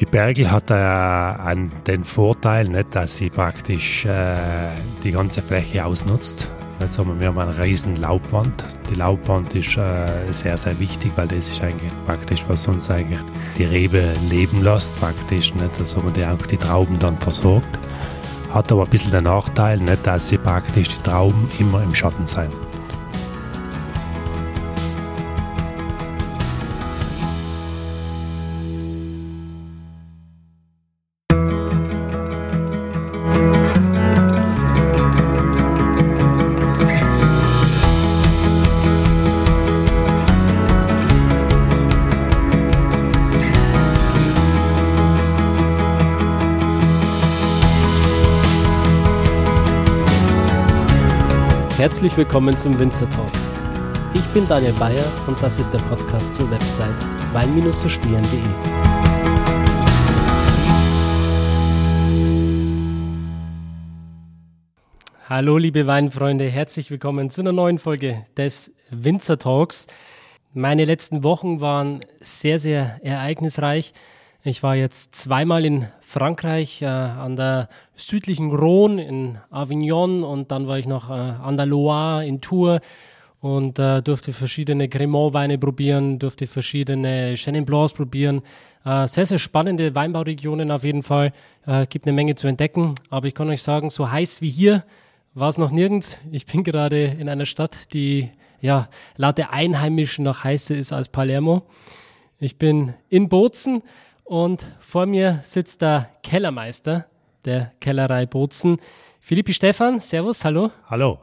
Die Bergel hat äh, an den Vorteil, nicht, dass sie praktisch äh, die ganze Fläche ausnutzt. Also wir haben eine riesen Laubwand. Die Laubwand ist äh, sehr, sehr wichtig, weil das ist eigentlich praktisch, was uns eigentlich die Rebe leben lässt, praktisch, nicht? Also man die auch die Trauben dann versorgt. Hat aber ein bisschen den Nachteil, nicht, dass sie praktisch die Trauben immer im Schatten sein. Herzlich willkommen zum Winzer Talk. Ich bin Daniel Bayer und das ist der Podcast zur Website wein-verstehen.de. Hallo liebe Weinfreunde, herzlich willkommen zu einer neuen Folge des Winzer Talks. Meine letzten Wochen waren sehr, sehr ereignisreich. Ich war jetzt zweimal in Frankreich äh, an der südlichen Rhone in Avignon und dann war ich noch äh, an der Loire in Tours und äh, durfte verschiedene Cremant-Weine probieren, durfte verschiedene Chenin Blancs probieren. Äh, sehr, sehr spannende Weinbauregionen auf jeden Fall. Äh, gibt eine Menge zu entdecken, aber ich kann euch sagen, so heiß wie hier war es noch nirgends. Ich bin gerade in einer Stadt, die ja laut der Einheimischen noch heißer ist als Palermo. Ich bin in Bozen und vor mir sitzt der Kellermeister der Kellerei Bozen, Philippi Stefan. Servus, hallo. Hallo,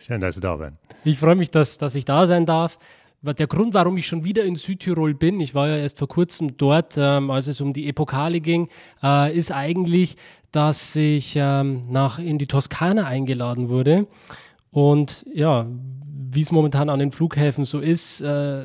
schön, dass du da bist. Ich freue mich, dass, dass ich da sein darf. Der Grund, warum ich schon wieder in Südtirol bin, ich war ja erst vor kurzem dort, ähm, als es um die Epokale ging, äh, ist eigentlich, dass ich ähm, nach in die Toskana eingeladen wurde. Und ja, wie es momentan an den Flughäfen so ist, äh,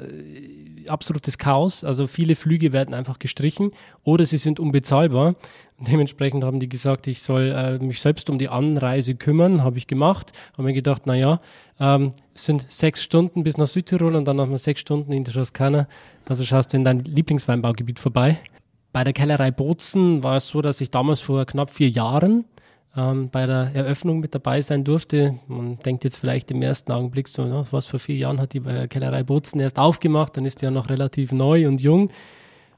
absolutes Chaos. Also viele Flüge werden einfach gestrichen oder sie sind unbezahlbar. Dementsprechend haben die gesagt, ich soll äh, mich selbst um die Anreise kümmern. Habe ich gemacht. Habe mir gedacht, naja, ähm, es sind sechs Stunden bis nach Südtirol und dann nochmal sechs Stunden in die Toskana. Also schaust du in dein Lieblingsweinbaugebiet vorbei. Bei der Kellerei Bozen war es so, dass ich damals vor knapp vier Jahren ähm, bei der Eröffnung mit dabei sein durfte. Man denkt jetzt vielleicht im ersten Augenblick so, na, was vor vier Jahren hat die äh, Kellerei Bozen erst aufgemacht, dann ist die ja noch relativ neu und jung.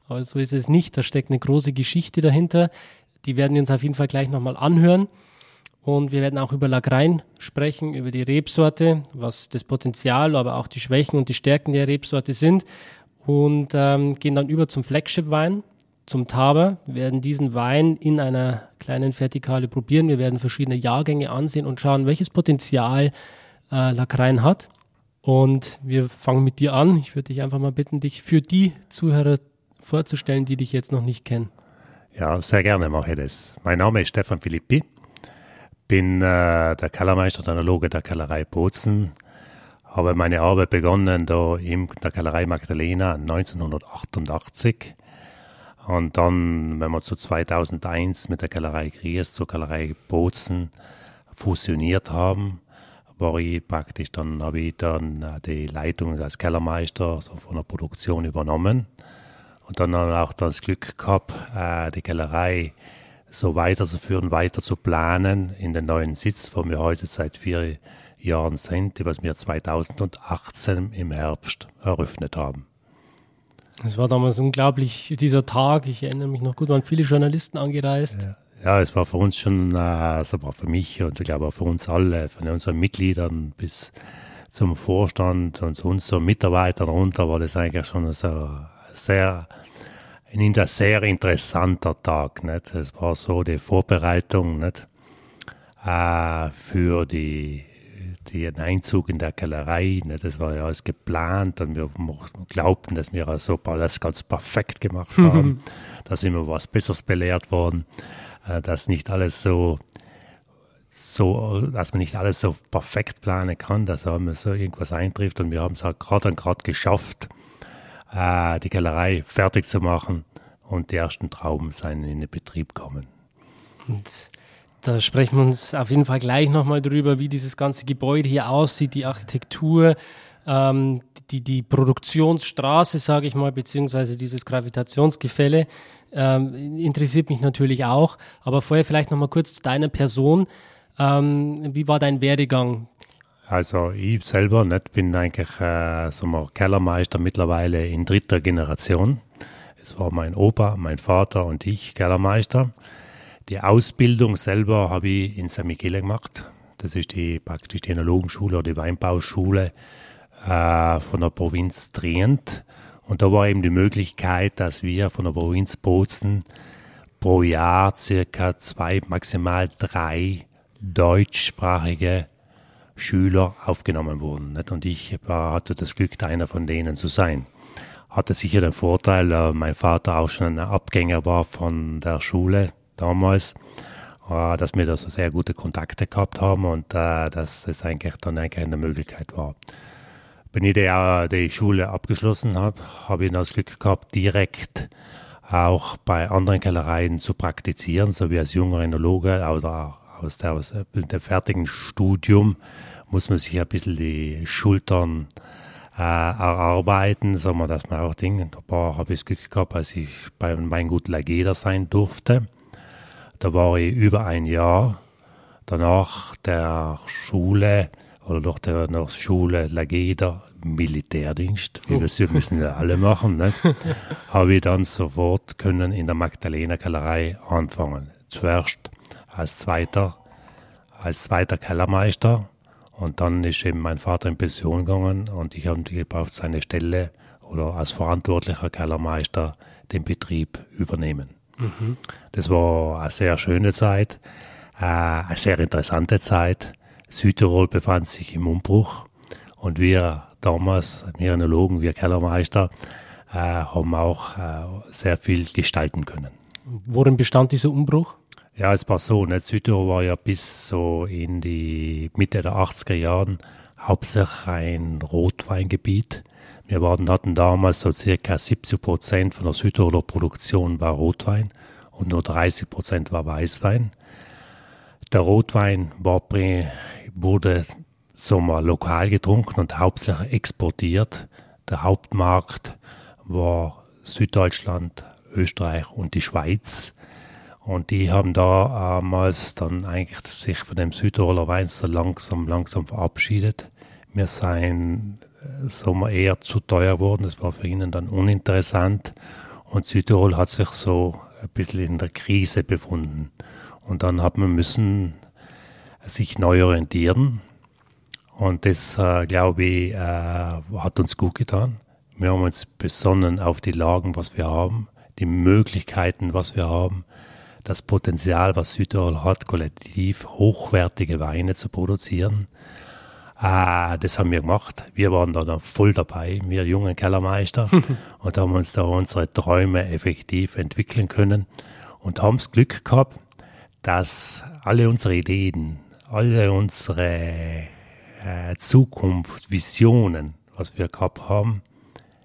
Aber so ist es nicht. Da steckt eine große Geschichte dahinter. Die werden wir uns auf jeden Fall gleich nochmal anhören. Und wir werden auch über Lagrein sprechen, über die Rebsorte, was das Potenzial, aber auch die Schwächen und die Stärken der Rebsorte sind. Und ähm, gehen dann über zum Flagship-Wein, zum Taber. Wir werden diesen Wein in einer kleinen Vertikale probieren. Wir werden verschiedene Jahrgänge ansehen und schauen, welches Potenzial äh, Lacrein hat. Und wir fangen mit dir an. Ich würde dich einfach mal bitten, dich für die Zuhörer vorzustellen, die dich jetzt noch nicht kennen. Ja, sehr gerne mache ich das. Mein Name ist Stefan Philippi, bin äh, der Kellermeister der Analoge der Kellerei Bozen, habe meine Arbeit begonnen da in der Kellerei Magdalena 1988 und dann, wenn wir zu 2001 mit der Kellerei Gries zur Kellerei Bozen fusioniert haben, war ich praktisch, dann habe ich dann äh, die Leitung als Kellermeister von der Produktion übernommen und dann auch das Glück gehabt, äh, die Kellerei so weiterzuführen, weiter zu planen in den neuen Sitz, wo wir heute seit vier Jahren sind, was wir 2018 im Herbst eröffnet haben. Es war damals unglaublich, dieser Tag. Ich erinnere mich noch gut, waren viele Journalisten angereist. Ja, ja es war für uns schon, also war für mich und ich glaube auch für uns alle, von unseren Mitgliedern bis zum Vorstand und zu unseren Mitarbeitern runter, war das eigentlich schon so sehr, ein sehr interessanter Tag. Es war so die Vorbereitung nicht? Äh, für die den Einzug in der Kellerei, ne, das war ja alles geplant und wir glaubten, dass wir also alles ganz perfekt gemacht haben. da sind wir was Besseres belehrt worden, äh, dass nicht alles so, so, dass man nicht alles so perfekt planen kann, dass haben so irgendwas eintrifft und wir haben es halt gerade und gerade geschafft, äh, die Kellerei fertig zu machen und die ersten Trauben seien in den Betrieb kommen. Und da sprechen wir uns auf jeden Fall gleich nochmal drüber, wie dieses ganze Gebäude hier aussieht, die Architektur. ähm, die, die Produktionsstraße, sage ich mal, beziehungsweise dieses Gravitationsgefälle ähm, interessiert mich natürlich auch. Aber vorher vielleicht noch mal kurz zu deiner Person. Ähm, wie war dein Werdegang? Also ich selber nicht, bin eigentlich äh, so mal Kellermeister mittlerweile in dritter Generation. Es war mein Opa, mein Vater und ich Kellermeister. Die Ausbildung selber habe ich in San Michele gemacht. Das ist die praktisch die Enologenschule oder die Weinbauschule äh, von der Provinz Trient. Und da war eben die Möglichkeit, dass wir von der Provinz Bozen pro Jahr circa zwei, maximal drei deutschsprachige Schüler aufgenommen wurden. Nicht? Und ich war, hatte das Glück, einer von denen zu sein. Hatte sicher den Vorteil, äh, mein Vater auch schon ein Abgänger war von der Schule damals, äh, dass wir da so sehr gute Kontakte gehabt haben und äh, dass es eigentlich dann eigentlich eine Möglichkeit war. Wenn ich die, die Schule abgeschlossen habe, habe ich das Glück gehabt, direkt auch bei anderen Kellereien zu praktizieren, so wie als junger Enologe oder aus, der, aus dem fertigen Studium muss man sich ein bisschen die Schultern äh, erarbeiten, sagen wir, dass man auch Dinge, da habe ich das Glück gehabt, als ich beim Weingut Lageda sein durfte. Da war ich über ein Jahr danach der Schule oder durch der nach Schule Lageda Militärdienst, wie oh. wir es müssen ja alle machen, ne? habe ich dann sofort können in der Magdalena Kellerei anfangen. Zuerst als zweiter, als zweiter Kellermeister und dann ist eben mein Vater in Pension gegangen und ich habe auf seine Stelle oder als verantwortlicher Kellermeister den Betrieb übernehmen. Mhm. Das war eine sehr schöne Zeit, äh, eine sehr interessante Zeit. Südtirol befand sich im Umbruch und wir damals, wir Enologen, wir Kellermeister, äh, haben auch äh, sehr viel gestalten können. Worin bestand dieser Umbruch? Ja, es war so, ne? Südtirol war ja bis so in die Mitte der 80er Jahren hauptsächlich ein Rotweingebiet. Wir waren, hatten damals so circa 70 Prozent von der Südtiroler Produktion war Rotwein und nur 30 Prozent war Weißwein. Der Rotwein war, wurde so mal lokal getrunken und hauptsächlich exportiert. Der Hauptmarkt war Süddeutschland, Österreich und die Schweiz. Und die haben damals dann eigentlich sich von dem Südtiroler Wein so langsam, langsam verabschiedet. Wir äh, Sommer eher zu teuer geworden. Das war für ihnen dann uninteressant. Und Südtirol hat sich so ein bisschen in der Krise befunden. Und dann hat man müssen sich neu orientieren. Und das, äh, glaube ich, äh, hat uns gut getan. Wir haben uns besonnen auf die Lagen, was wir haben, die Möglichkeiten, was wir haben das Potenzial, was Südtirol hat, kollektiv hochwertige Weine zu produzieren. Ah, das haben wir gemacht. Wir waren da voll dabei, wir jungen Kellermeister, und haben uns da unsere Träume effektiv entwickeln können und haben das Glück gehabt, dass alle unsere Ideen, alle unsere äh, Zukunft, Visionen, was wir gehabt haben,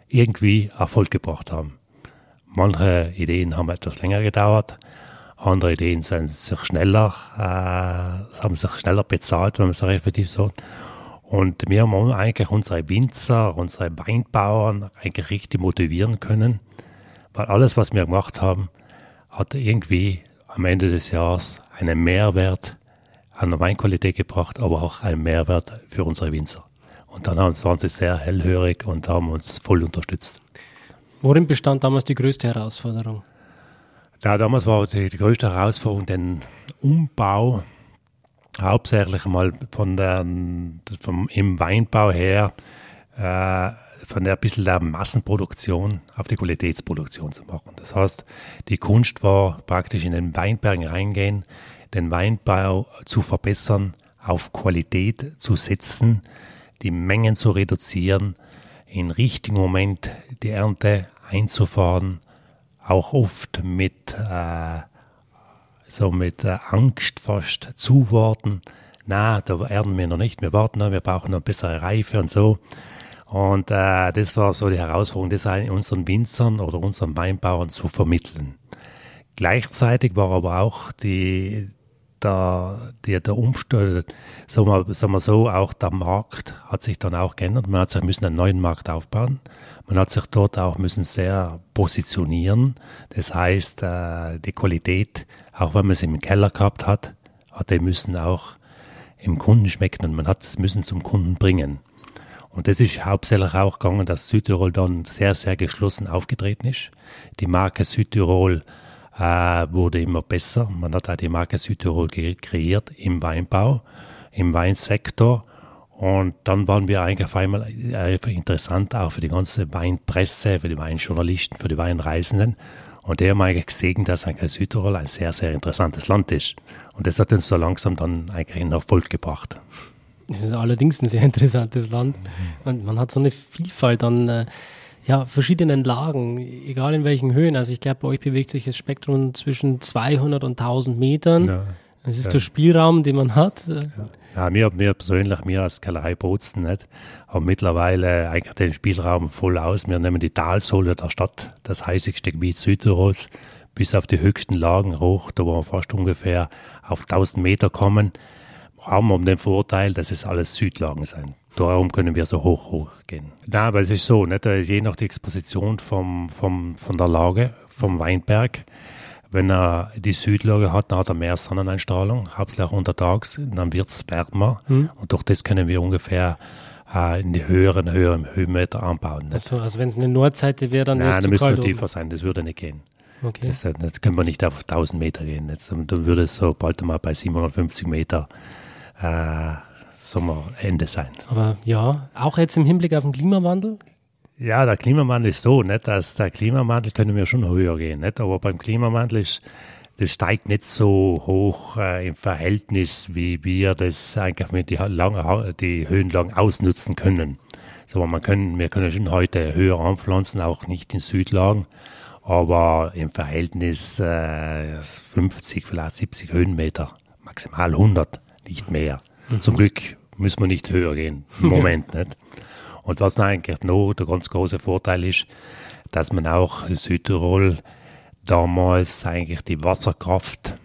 irgendwie Erfolg gebracht haben. Manche Ideen haben etwas länger gedauert, andere Ideen sind sich schneller, äh, haben sich schneller bezahlt, wenn man es effektiv sagt. Und wir haben eigentlich unsere Winzer, unsere Weinbauern eigentlich richtig motivieren können, weil alles, was wir gemacht haben, hat irgendwie am Ende des Jahres einen Mehrwert an der Weinqualität gebracht, aber auch einen Mehrwert für unsere Winzer. Und dann haben, waren sie sehr hellhörig und haben uns voll unterstützt. Worin bestand damals die größte Herausforderung? Ja, damals war die, die größte Herausforderung den Umbau, hauptsächlich mal von der, vom, im Weinbau her, äh, von der bisschen der Massenproduktion auf die Qualitätsproduktion zu machen. Das heißt, die Kunst war praktisch in den Weinbergen reingehen, den Weinbau zu verbessern, auf Qualität zu setzen, die Mengen zu reduzieren, im richtigen Moment die Ernte einzufahren auch oft mit, äh, so mit äh, Angst fast zuwarten. Na, da ernten wir noch nicht, wir warten noch, wir brauchen noch bessere Reife und so. Und äh, das war so die Herausforderung, das unseren Winzern oder unseren Weinbauern zu vermitteln. Gleichzeitig war aber auch die, der, der, der Umstand, sagen wir, sagen wir so, auch der Markt hat sich dann auch geändert. Man hat sich müssen einen neuen Markt aufbauen. Man hat sich dort auch müssen sehr positionieren. Das heißt, äh, die Qualität, auch wenn man sie im Keller gehabt hat, hat die müssen auch im Kunden schmecken und man hat es müssen zum Kunden bringen. Und das ist hauptsächlich auch gegangen, dass Südtirol dann sehr, sehr geschlossen aufgetreten ist. Die Marke Südtirol äh, wurde immer besser. Man hat auch die Marke Südtirol kreiert im Weinbau, im Weinsektor. Und dann waren wir eigentlich auf einmal einfach interessant auch für die ganze Weinpresse, für die Weinjournalisten, für die Weinreisenden. Und der eigentlich gesehen, dass eigentlich Südtirol ein sehr, sehr interessantes Land ist. Und das hat uns so langsam dann eigentlich in Erfolg gebracht. Das ist allerdings ein sehr interessantes Land. Und man hat so eine Vielfalt an äh, ja, verschiedenen Lagen, egal in welchen Höhen. Also ich glaube, bei euch bewegt sich das Spektrum zwischen 200 und 1000 Metern. Ja. Das ist ja. der Spielraum, den man hat. Ja. Ja, mir, mir persönlich, mir als Kellerei Bozen nicht, haben mittlerweile eigentlich den Spielraum voll aus. Wir nehmen die Talsohle der Stadt, das heißigste Gebiet Südtirols, bis auf die höchsten Lagen hoch, da wo wir fast ungefähr auf 1000 Meter kommen haben wir den Vorteil, dass es alles Südlagen sind. Darum können wir so hoch hochgehen. Ja, aber es ist so, nicht? je nach der Exposition vom, vom, von der Lage, vom Weinberg, wenn er die Südlage hat, dann hat er mehr Sonneneinstrahlung, hauptsächlich untertags, dann wird es wärmer hm. und durch das können wir ungefähr äh, in die höheren, höheren Höhenmeter anbauen. Nicht? Also, also wenn es eine Nordseite wäre, dann wäre es Nein, dann müsste es tiefer sein, das würde nicht gehen. Okay. Das, das können wir nicht auf 1000 Meter gehen. Jetzt, dann würde es so bald mal bei 750 Meter äh, Sommerende sein. Aber ja, auch jetzt im Hinblick auf den Klimawandel? Ja, der Klimawandel ist so, nicht, dass der Klimawandel können wir schon höher gehen, nicht? aber beim Klimawandel ist das steigt nicht so hoch äh, im Verhältnis, wie wir das eigentlich mit die, lange, die Höhenlagen ausnutzen können. So, man können, wir können schon heute höher anpflanzen, auch nicht in Südlagen, aber im Verhältnis äh, 50, vielleicht 70 Höhenmeter, maximal 100 nicht mehr. Mhm. Zum Glück müssen wir nicht höher gehen im Moment. nicht? Und was eigentlich noch der ganz große Vorteil ist, dass man auch in Südtirol damals eigentlich die Wasserkraft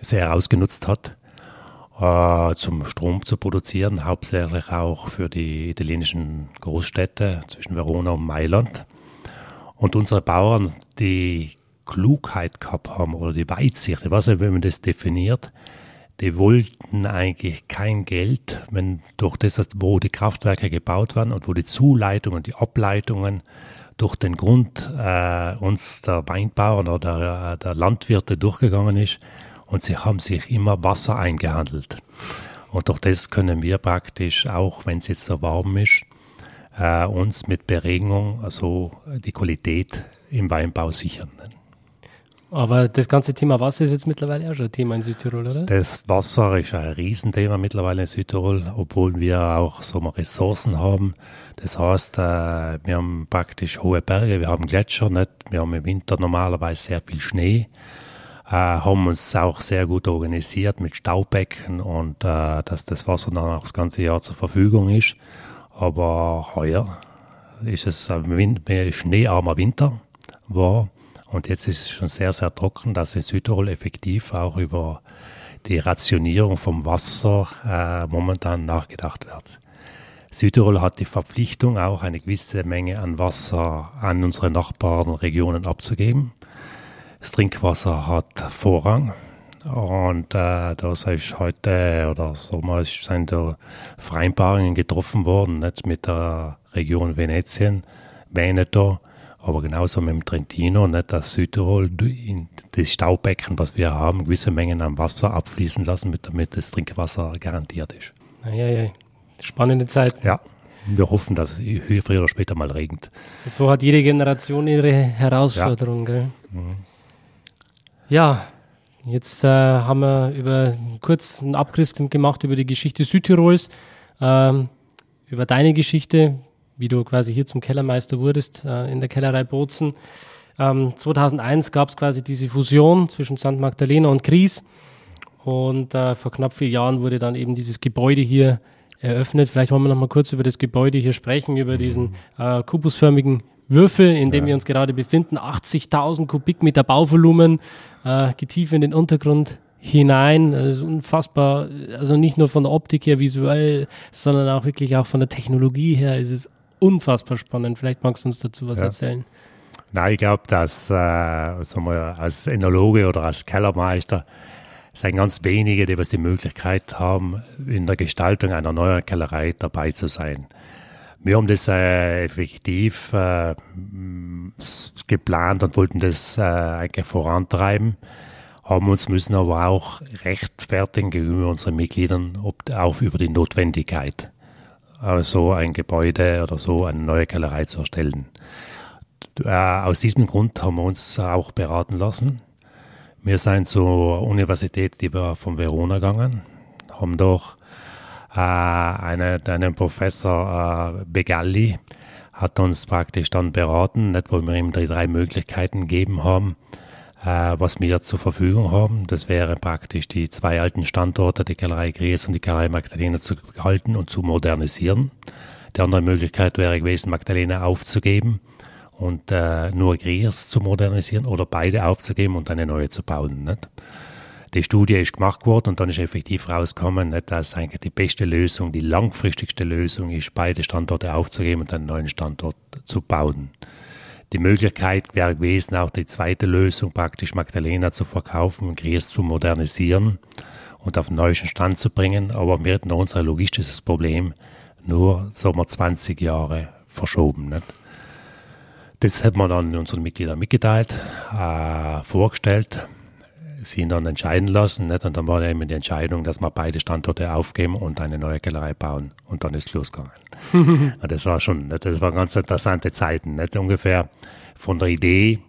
sehr ausgenutzt hat, äh, zum Strom zu produzieren, hauptsächlich auch für die italienischen Großstädte zwischen Verona und Mailand. Und unsere Bauern, die Klugheit gehabt haben oder die Weitsicht, ich weiß nicht, wie man das definiert, die wollten eigentlich kein Geld, wenn durch das, wo die Kraftwerke gebaut waren und wo die Zuleitungen, die Ableitungen durch den Grund äh, uns der Weinbauern oder der, der Landwirte durchgegangen ist und sie haben sich immer Wasser eingehandelt. Und durch das können wir praktisch, auch wenn es jetzt so warm ist, äh, uns mit Beregnung also die Qualität im Weinbau sichern. Aber das ganze Thema Wasser ist jetzt mittlerweile auch schon ein Thema in Südtirol, oder? Das Wasser ist ein Riesenthema mittlerweile in Südtirol, obwohl wir auch so Ressourcen haben. Das heißt, äh, wir haben praktisch hohe Berge, wir haben Gletscher, nicht? wir haben im Winter normalerweise sehr viel Schnee, äh, haben uns auch sehr gut organisiert mit Staubecken und äh, dass das Wasser dann auch das ganze Jahr zur Verfügung ist. Aber heuer ist es ein schneearmer Winter war und jetzt ist es schon sehr, sehr trocken, dass in Südtirol effektiv auch über die Rationierung vom Wasser äh, momentan nachgedacht wird. Südtirol hat die Verpflichtung, auch eine gewisse Menge an Wasser an unsere Nachbarn und Regionen abzugeben. Das Trinkwasser hat Vorrang. Und äh, da ist heute oder so mal sind da Vereinbarungen getroffen worden, nicht mit der Region Venetien, Veneto, aber genauso mit dem Trentino, nicht, dass Südtirol in das Staubecken, was wir haben, gewisse Mengen an Wasser abfließen lassen, damit das Trinkwasser garantiert ist. Ja, Spannende Zeit. Ja. Wir hoffen, dass es früher oder später mal regnet. So hat jede Generation ihre Herausforderung. Ja, mhm. ja jetzt äh, haben wir über kurz einen Abriss gemacht über die Geschichte Südtirols, ähm, über deine Geschichte, wie du quasi hier zum Kellermeister wurdest äh, in der Kellerei Bozen. Ähm, 2001 gab es quasi diese Fusion zwischen St. Magdalena und Gries und äh, vor knapp vier Jahren wurde dann eben dieses Gebäude hier eröffnet. Vielleicht wollen wir noch mal kurz über das Gebäude hier sprechen, über diesen äh, kubusförmigen Würfel, in dem ja. wir uns gerade befinden. 80.000 Kubikmeter Bauvolumen, äh, getief in den Untergrund hinein. Also unfassbar, also nicht nur von der Optik her visuell, sondern auch wirklich auch von der Technologie her ist es unfassbar spannend. Vielleicht magst du uns dazu was ja. erzählen. Nein, ich glaube, dass äh, wir, als Enologe oder als Kellermeister sind ganz wenige, die was die Möglichkeit haben, in der Gestaltung einer neuen Kellerei dabei zu sein. Wir haben das äh, effektiv äh, geplant und wollten das äh, eigentlich vorantreiben, haben uns müssen aber auch rechtfertigen gegenüber unseren Mitgliedern, ob, auch über die Notwendigkeit, so ein Gebäude oder so eine neue Kellerei zu erstellen. Äh, aus diesem Grund haben wir uns auch beraten lassen. Wir sind zur Universität, die wir von Verona gegangen, haben doch äh, eine, einen Professor äh, Begalli, hat uns praktisch dann beraten, nicht, wo wir ihm die drei Möglichkeiten gegeben haben, äh, was wir zur Verfügung haben. Das wäre praktisch die zwei alten Standorte, die Kellerei Gries und die Kellerei Magdalena zu halten und zu modernisieren. Die andere Möglichkeit wäre gewesen, Magdalena aufzugeben und äh, nur Griers zu modernisieren oder beide aufzugeben und eine neue zu bauen. Nicht? Die Studie ist gemacht worden und dann ist effektiv rausgekommen, dass eigentlich die beste Lösung, die langfristigste Lösung ist, beide Standorte aufzugeben und einen neuen Standort zu bauen. Die Möglichkeit wäre gewesen, auch die zweite Lösung praktisch Magdalena zu verkaufen und Griers zu modernisieren und auf den neuesten Stand zu bringen. Aber wir hatten unser logistisches Problem nur, sagen wir, 20 Jahre verschoben. Nicht? Das hat man dann unseren Mitgliedern mitgeteilt, äh, vorgestellt, sie ihn dann entscheiden lassen. Nicht? Und dann war eben die Entscheidung, dass wir beide Standorte aufgeben und eine neue Kellerei bauen. Und dann ist es losgegangen. und das war schon, nicht? das waren ganz interessante Zeiten. Nicht? Ungefähr von der Idee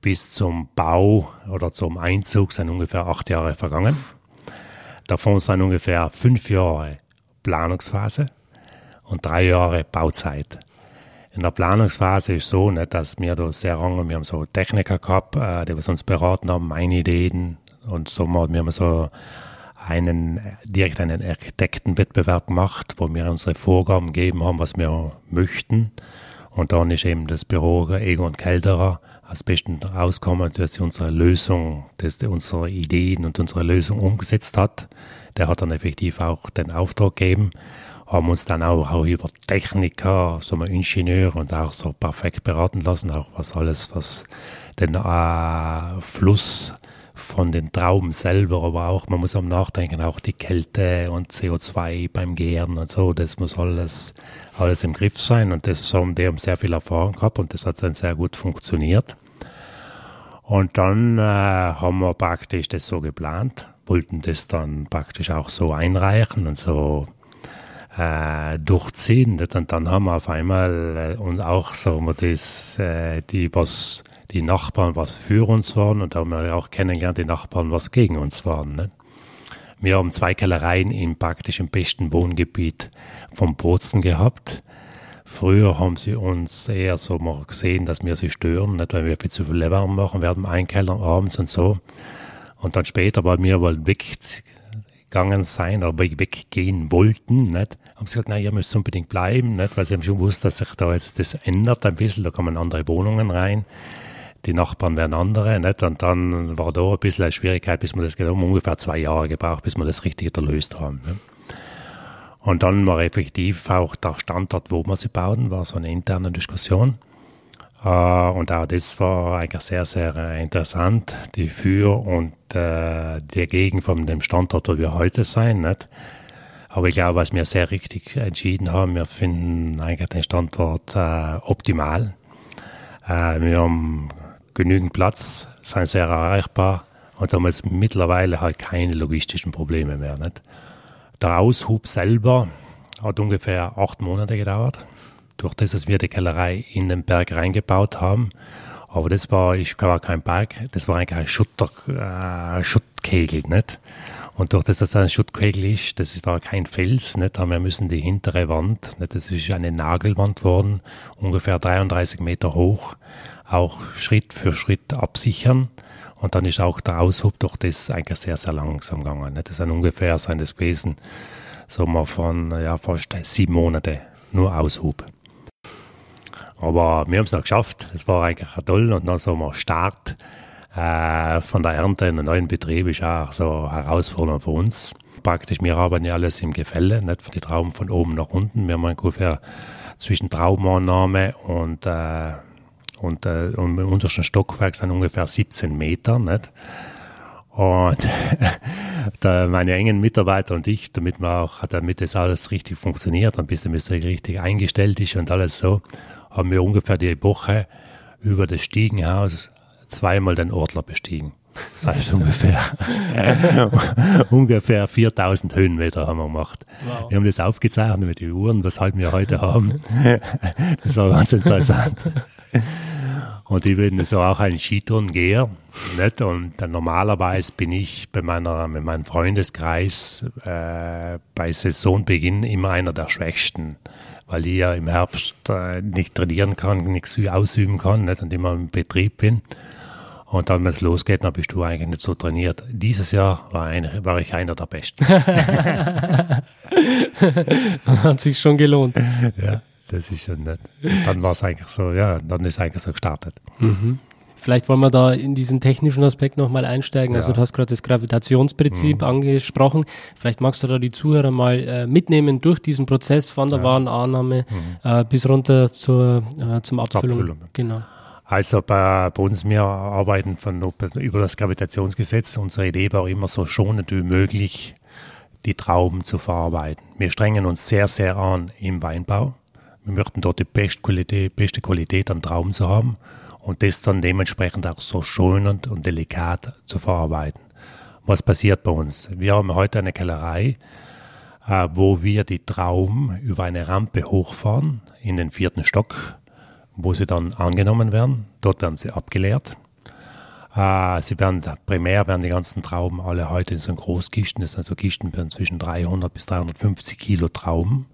bis zum Bau oder zum Einzug sind ungefähr acht Jahre vergangen. Davon sind ungefähr fünf Jahre Planungsphase und drei Jahre Bauzeit. In der Planungsphase ist es so, nicht, dass wir da sehr lange, wir haben so Techniker gehabt, äh, die uns beraten haben, meine Ideen und so, wir haben so einen, direkt einen Architektenwettbewerb gemacht, wo wir unsere Vorgaben gegeben haben, was wir möchten. Und dann ist eben das Büro Egon Kelderer als besten rausgekommen, dass unsere Lösung, dass unsere Ideen und unsere Lösung umgesetzt hat. Der hat dann effektiv auch den Auftrag gegeben haben uns dann auch, auch über Techniker, so ein Ingenieur und auch so perfekt beraten lassen, auch was alles, was den äh, Fluss von den Trauben selber, aber auch, man muss am Nachdenken, auch die Kälte und CO2 beim Gären und so, das muss alles, alles im Griff sein und das haben die haben sehr viel Erfahrung gehabt und das hat dann sehr gut funktioniert. Und dann äh, haben wir praktisch das so geplant, wollten das dann praktisch auch so einreichen und so äh, durchziehen. Nicht? Und dann haben wir auf einmal äh, und auch so wir das, äh, die was die Nachbarn was für uns waren und da haben wir auch kennengelernt, die Nachbarn was gegen uns waren. Nicht? Wir haben zwei Kellereien im praktisch im besten Wohngebiet vom Bozen gehabt. Früher haben sie uns eher so mal gesehen, dass wir sie stören, nicht weil wir viel zu viel Lärm machen werden, einkellern abends und so. Und dann später, weil wir wohl weg gegangen sein oder weggehen wollten, nicht? haben sie gesagt, nein, ihr müsst unbedingt bleiben, nicht? weil sie haben schon gewusst, dass sich da jetzt das ändert ein bisschen, da kommen andere Wohnungen rein, die Nachbarn werden andere, nicht? und dann war da ein bisschen eine Schwierigkeit, bis wir das genommen ungefähr zwei Jahre gebraucht, bis wir das richtig erlöst haben. Nicht? Und dann war effektiv auch der Standort, wo wir sie bauen, war so eine interne Diskussion. Uh, und auch das war eigentlich sehr, sehr interessant, die Für und äh, dagegen von dem Standort, wo wir heute sein. Nicht? Aber ich glaube, was wir sehr richtig entschieden haben, wir finden eigentlich den Standort äh, optimal. Äh, wir haben genügend Platz, sind sehr erreichbar und haben jetzt mittlerweile halt keine logistischen Probleme mehr. Nicht? Der Aushub selber hat ungefähr acht Monate gedauert durch das, dass wir die Kellerei in den Berg reingebaut haben. Aber das war, ich war kein Berg, das war eigentlich ein Schutter, äh, Schuttkegel, nicht? Und durch das, dass das ein Schuttkegel ist, das war kein Fels, nicht? Haben wir müssen die hintere Wand, nicht? Das ist eine Nagelwand worden, ungefähr 33 Meter hoch, auch Schritt für Schritt absichern. Und dann ist auch der Aushub durch das eigentlich sehr, sehr langsam gegangen. Nicht? Das sind ungefähr, sein das gewesen, so mal von, ja, fast sieben Monate nur Aushub. Aber wir haben es noch geschafft. Es war eigentlich toll. Und dann so mal Start äh, von der Ernte in einem neuen Betrieb ist auch so Herausforderung für uns. Praktisch, wir arbeiten ja alles im Gefälle, nicht für die Trauben von oben nach unten. Wir haben ungefähr zwischen Traubenannahme und, äh, und, äh, und im untersten Stockwerk sind ungefähr 17 Meter. Nicht? Und da meine engen Mitarbeiter und ich, damit wir auch, damit das alles richtig funktioniert und bis das richtig eingestellt ist und alles so, haben wir ungefähr die Woche über das Stiegenhaus zweimal den Ortler bestiegen. Das heißt ungefähr, ungefähr 4000 Höhenmeter haben wir gemacht. Wow. Wir haben das aufgezeichnet mit den Uhren, weshalb wir heute haben. Das war ganz interessant. Und ich bin so auch ein Skitourengeher. Nicht? Und dann normalerweise bin ich bei meiner, mit meinem Freundeskreis äh, bei Saisonbeginn immer einer der Schwächsten, weil ich ja im Herbst äh, nicht trainieren kann, nichts ausüben kann nicht? und immer im Betrieb bin. Und dann, wenn es losgeht, dann bist du eigentlich nicht so trainiert. Dieses Jahr war, ein, war ich einer der Besten. Hat sich schon gelohnt. Ja, das ist schon nett. Und dann war es eigentlich so, ja, dann ist es eigentlich so gestartet. Mhm. Vielleicht wollen wir da in diesen technischen Aspekt nochmal einsteigen. Also ja. du hast gerade das Gravitationsprinzip mhm. angesprochen. Vielleicht magst du da die Zuhörer mal äh, mitnehmen durch diesen Prozess von der ja. Warenannahme mhm. äh, bis runter zur, äh, zum Abfüllung. Abfüllung. Genau. Also bei, bei, uns, wir arbeiten von, über das Gravitationsgesetz. Unsere Idee war immer so schonend wie möglich, die Trauben zu verarbeiten. Wir strengen uns sehr, sehr an im Weinbau. Wir möchten dort die beste Qualität, beste Qualität an Trauben zu haben und das dann dementsprechend auch so schonend und delikat zu verarbeiten. Was passiert bei uns? Wir haben heute eine Kellerei, äh, wo wir die Trauben über eine Rampe hochfahren in den vierten Stock wo sie dann angenommen werden. Dort werden sie abgeleert. Äh, sie werden primär werden die ganzen Trauben alle heute in so Großkisten, das sind so Kisten werden zwischen 300 bis 350 Kilo Trauben.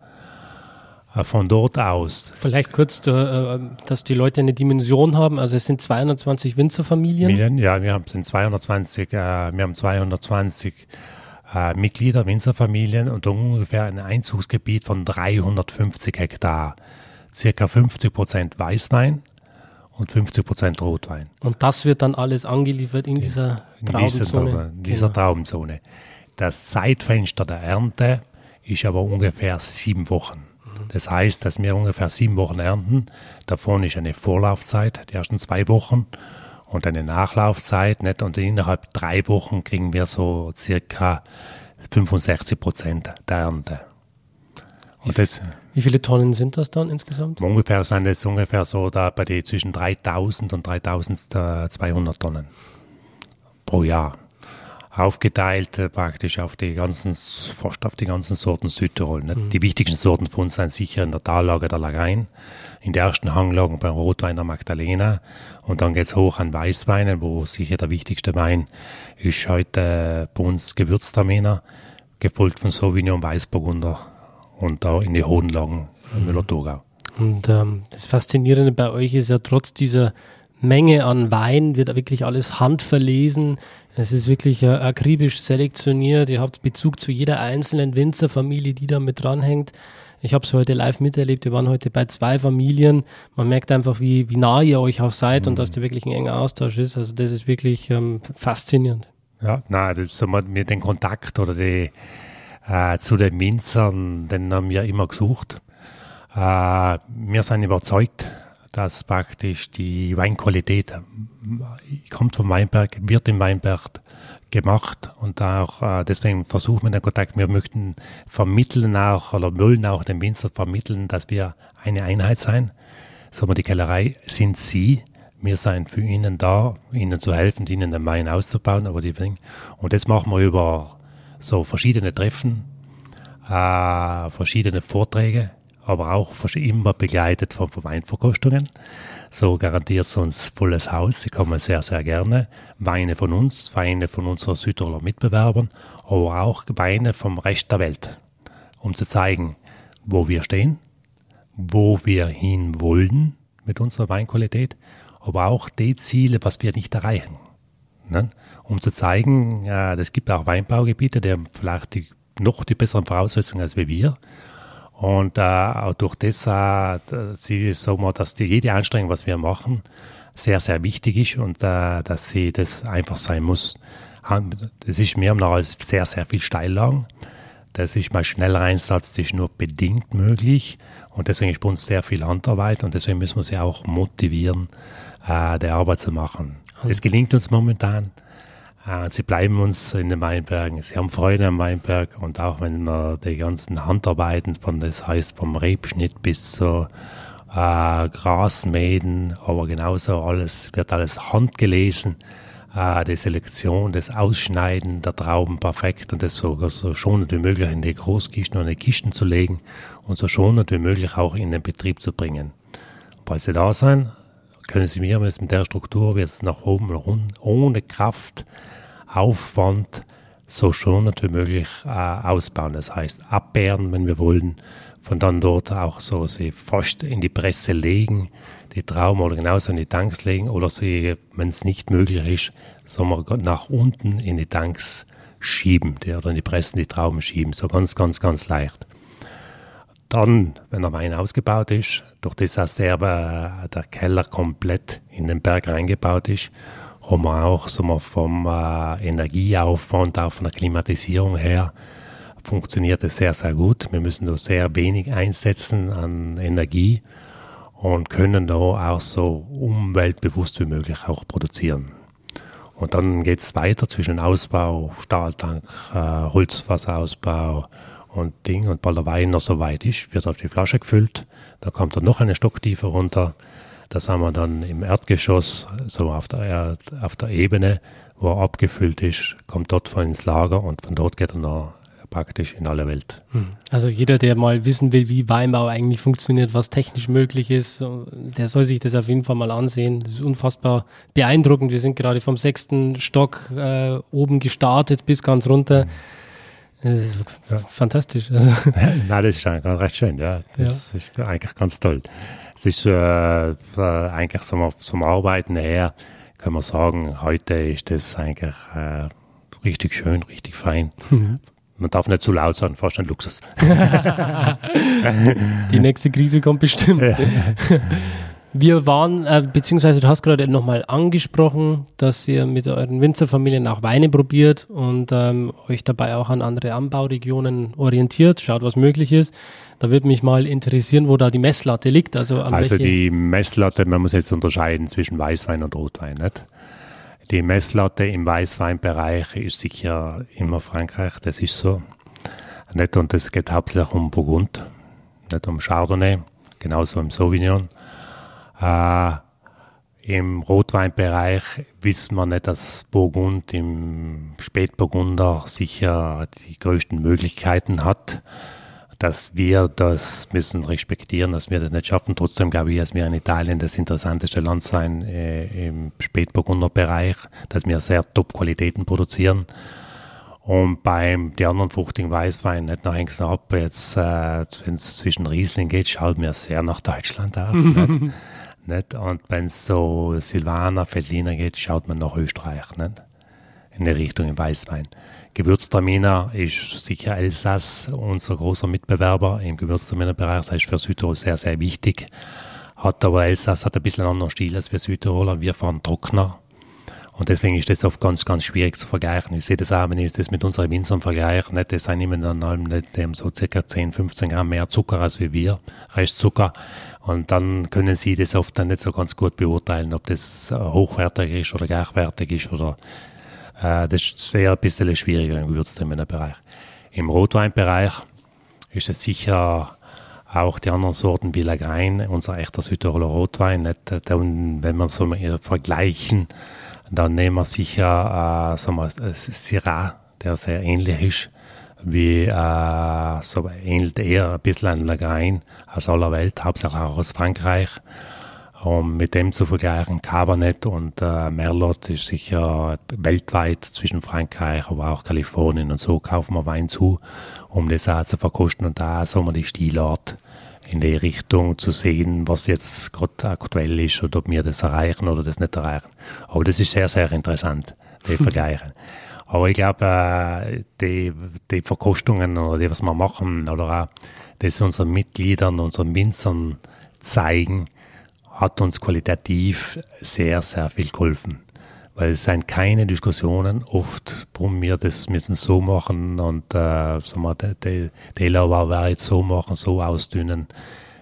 Äh, von dort aus. Vielleicht kurz, äh, dass die Leute eine Dimension haben. Also es sind 220 Winzerfamilien. Ja, wir haben, sind 220, wir haben 220 Mitglieder, Winzerfamilien und ungefähr ein Einzugsgebiet von 350 Hektar circa 50 Prozent Weißwein und 50 Prozent Rotwein. Und das wird dann alles angeliefert in dieser Traubenzone? In dieser genau. Traubenzone. Das Zeitfenster der Ernte ist aber ungefähr sieben Wochen. Das heißt, dass wir ungefähr sieben Wochen ernten. Davon ist eine Vorlaufzeit, die ersten zwei Wochen, und eine Nachlaufzeit. Nicht? Und innerhalb drei Wochen kriegen wir so circa 65 Prozent der Ernte. Und das, Wie viele Tonnen sind das dann insgesamt? Ungefähr sind es ungefähr so da bei die zwischen 3000 und 3200 Tonnen pro Jahr. Aufgeteilt äh, praktisch auf die ganzen, fast auf die ganzen Sorten Südtirol. Mhm. Die wichtigsten Sorten von uns sind sicher in der Tallage der Lagain, in der ersten Hanglage beim Rotwein der Magdalena und dann geht es hoch an Weißweinen, wo sicher der wichtigste Wein ist heute äh, bei uns Gewürztraminer, gefolgt von Sauvignon Weißburgunder und da in die hohen Lagen mhm. Müller-Thurgau. Und ähm, das Faszinierende bei euch ist ja trotz dieser Menge an Wein wird wirklich alles handverlesen. Es ist wirklich äh, akribisch selektioniert. Ihr habt Bezug zu jeder einzelnen Winzerfamilie, die da mit dranhängt. Ich habe es heute live miterlebt. Wir waren heute bei zwei Familien. Man merkt einfach, wie, wie nah ihr euch auch seid mhm. und dass da wirklich ein enger Austausch ist. Also das ist wirklich ähm, faszinierend. Ja, nein, das, so mit den Kontakt oder die, äh, zu den Winzern, den haben wir immer gesucht. Äh, wir sind überzeugt, dass praktisch die Weinqualität äh, kommt vom Weinberg, wird im Weinberg gemacht und auch äh, deswegen versuchen wir den Kontakt. Wir möchten vermitteln auch oder wollen auch den Winzer vermitteln, dass wir eine Einheit sein. Sagen wir, die Kellerei sind sie. Wir sind für ihnen da, ihnen zu helfen, ihnen den Wein auszubauen. Aber die, und das machen wir über so verschiedene Treffen, äh, verschiedene Vorträge, aber auch immer begleitet von Weinverkostungen. So garantiert es uns volles Haus. Sie kommen sehr, sehr gerne. Weine von uns, Weine von unseren Südtiroler Mitbewerbern, aber auch Weine vom Rest der Welt, um zu zeigen, wo wir stehen, wo wir hin wollen mit unserer Weinqualität, aber auch die Ziele, was wir nicht erreichen. Ne? Um zu zeigen, es gibt auch Weinbaugebiete, die haben vielleicht die, noch die besseren Voraussetzungen als wir. Und äh, auch durch das, äh, sie, sagen wir, dass die, jede Anstrengung, was wir machen, sehr, sehr wichtig ist und äh, dass sie das einfach sein muss. Das ist mir noch als sehr, sehr viel Steillagen. Das ist mal schneller Einsatz, das ist nur bedingt möglich. Und deswegen ist bei uns sehr viel Handarbeit und deswegen müssen wir sie auch motivieren, äh, die Arbeit zu machen. Es gelingt uns momentan. Äh, sie bleiben uns in den Weinbergen. Sie haben Freude am Weinberg und auch wenn wir die ganzen Handarbeiten von, das heißt vom Rebschnitt bis zu äh, Grasmäden, aber genauso alles, wird alles handgelesen äh, die Selektion, das Ausschneiden der Trauben perfekt und das sogar so schonend wie möglich in die Großkisten und die Kisten zu legen und so schonend wie möglich auch in den Betrieb zu bringen. Weil sie da sind, können Sie mir mit der Struktur jetzt nach oben rund, ohne Kraft, Aufwand, so schonend wie möglich äh, ausbauen. Das heißt, abbeeren, wenn wir wollen, von dann dort auch so sie fast in die Presse legen, die Trauben oder genauso in die Tanks legen oder sie, wenn es nicht möglich ist, so nach unten in die Tanks schieben die, oder in die Pressen die Trauben schieben. So ganz, ganz, ganz leicht. Dann, wenn der Wein ausgebaut ist, durch das, dass der, der Keller komplett in den Berg reingebaut ist, wir auch so mal vom äh, Energieaufwand, auch von der Klimatisierung her, funktioniert es sehr, sehr gut. Wir müssen nur sehr wenig einsetzen an Energie und können da auch so umweltbewusst wie möglich auch produzieren. Und dann geht es weiter zwischen Ausbau, Stahltank, äh, Holzfasserausbau und Ding. Und weil der Wein noch so weit ist, wird auf die Flasche gefüllt. Da kommt dann noch eine Stocktiefe runter. Das haben wir dann im Erdgeschoss, so auf der, Erd, auf der Ebene, wo er abgefüllt ist, kommt dort von ins Lager und von dort geht er noch praktisch in aller Welt. Hm. Also jeder, der mal wissen will, wie Weinbau eigentlich funktioniert, was technisch möglich ist, der soll sich das auf jeden Fall mal ansehen. Das ist unfassbar beeindruckend. Wir sind gerade vom sechsten Stock äh, oben gestartet bis ganz runter. Das ist ja. fantastisch. Also. Nein, das ist eigentlich recht schön, ja. Das ja. ist eigentlich ganz toll. Es ist äh, eigentlich zum, zum Arbeiten her, kann man sagen, heute ist das eigentlich äh, richtig schön, richtig fein. Mhm. Man darf nicht zu laut sein, fast ein Luxus. Die nächste Krise kommt bestimmt. Wir waren, äh, beziehungsweise du hast gerade nochmal angesprochen, dass ihr mit euren Winzerfamilien auch Weine probiert und ähm, euch dabei auch an andere Anbauregionen orientiert, schaut, was möglich ist. Da würde mich mal interessieren, wo da die Messlatte liegt. Also, also die Messlatte, man muss jetzt unterscheiden zwischen Weißwein und Rotwein. Nicht? Die Messlatte im Weißweinbereich ist sicher immer Frankreich, das ist so. Nicht? Und es geht hauptsächlich um Burgund, nicht um Chardonnay, genauso im Sauvignon. Äh, Im Rotweinbereich wissen wir nicht, dass Burgund im Spätburgunder sicher die größten Möglichkeiten hat dass wir das müssen respektieren, dass wir das nicht schaffen. Trotzdem glaube ich, dass wir in Italien das interessanteste Land sein äh, im Spätburgunder Bereich, dass wir sehr Top-Qualitäten produzieren. Und beim die anderen fruchtigen Weißwein, nicht noch hängt ab, jetzt, äh, wenn es zwischen Riesling geht, schaut mir sehr nach Deutschland aus. nicht? Und wenn es so Silvaner, Feldliner geht, schaut man nach Österreich. Nicht? In der Richtung im Weißwein. Gewürztraminer ist sicher Elsass unser großer Mitbewerber im Gewürztraminerbereich. Das ist für Südtirol sehr, sehr wichtig. Hat aber Elsass hat ein bisschen einen anderen Stil als wir Südtiroler. Wir fahren trockener. Und deswegen ist das oft ganz, ganz schwierig zu vergleichen. Ich sehe das auch, wenn ich das mit unseren Winzern vergleiche. Nicht, das sind immer dann allem nicht, so circa 10, 15 Gramm mehr Zucker als wir, Restzucker. Und dann können sie das oft dann nicht so ganz gut beurteilen, ob das hochwertig ist oder gleichwertig ist oder äh, das ist sehr ein bisschen schwieriger im Gewürztraminer-Bereich. Im Rotweinbereich ist es sicher auch die anderen Sorten wie Lagrein, unser echter Südtiroler Rotwein. Nicht? Äh, wenn wir so vergleichen, dann nehmen wir sicher äh, sagen wir, Syrah, der sehr ähnlich ist, wie äh, so ähnelt eher ein bisschen an Lagrein aus aller Welt, hauptsächlich auch aus Frankreich. Um mit dem zu vergleichen, Cabernet und äh, Merlot ist sicher weltweit zwischen Frankreich, aber auch Kalifornien und so kaufen wir Wein zu, um das auch zu verkosten und da so wir die Stilart in die Richtung zu sehen, was jetzt gerade aktuell ist oder ob wir das erreichen oder das nicht erreichen. Aber das ist sehr, sehr interessant, die Vergleiche. Aber ich glaube, äh, die, die Verkostungen oder die, was wir machen, oder auch das unseren Mitgliedern, unseren Winzern zeigen, hat uns qualitativ sehr, sehr viel geholfen. Weil es sind keine Diskussionen, oft brummen wir das müssen so machen und äh, so mal die, die, die Lauerarbeit so machen, so ausdünnen,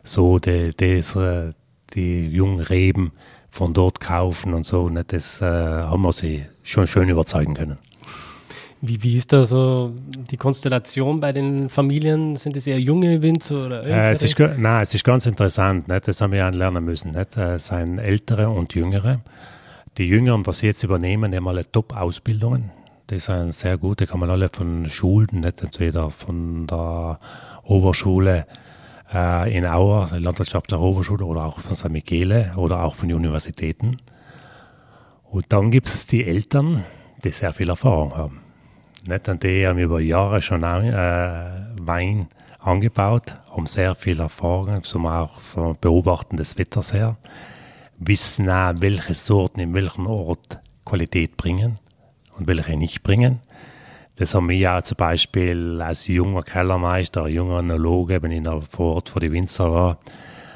so die, das, äh, die jungen Reben von dort kaufen und so. Ne, das äh, haben wir sie schon schön überzeugen können. Wie, wie ist da so die Konstellation bei den Familien? Sind es eher junge Winzer oder ältere? Äh, es ist, nein, es ist ganz interessant. Nicht? Das haben wir ja lernen müssen. Nicht? Es sind ältere und jüngere. Die Jüngeren, was sie jetzt übernehmen, haben alle Top-Ausbildungen. Die sind sehr gut. Die kann man alle von Schulen, nicht entweder von der Oberschule äh, in Auer, der Landwirtschaft der Oberschule oder auch von San Michele oder auch von den Universitäten. Und dann gibt es die Eltern, die sehr viel Erfahrung haben. Nicht? Und die haben über Jahre schon äh, Wein angebaut, haben sehr viel Erfahrung, zum auch vom Beobachten des Wetters her, wissen auch, welche Sorten in welchem Ort Qualität bringen und welche nicht bringen. Das haben wir ja zum Beispiel als junger Kellermeister, junger Analoge, wenn ich noch vor Ort vor die Winzer war,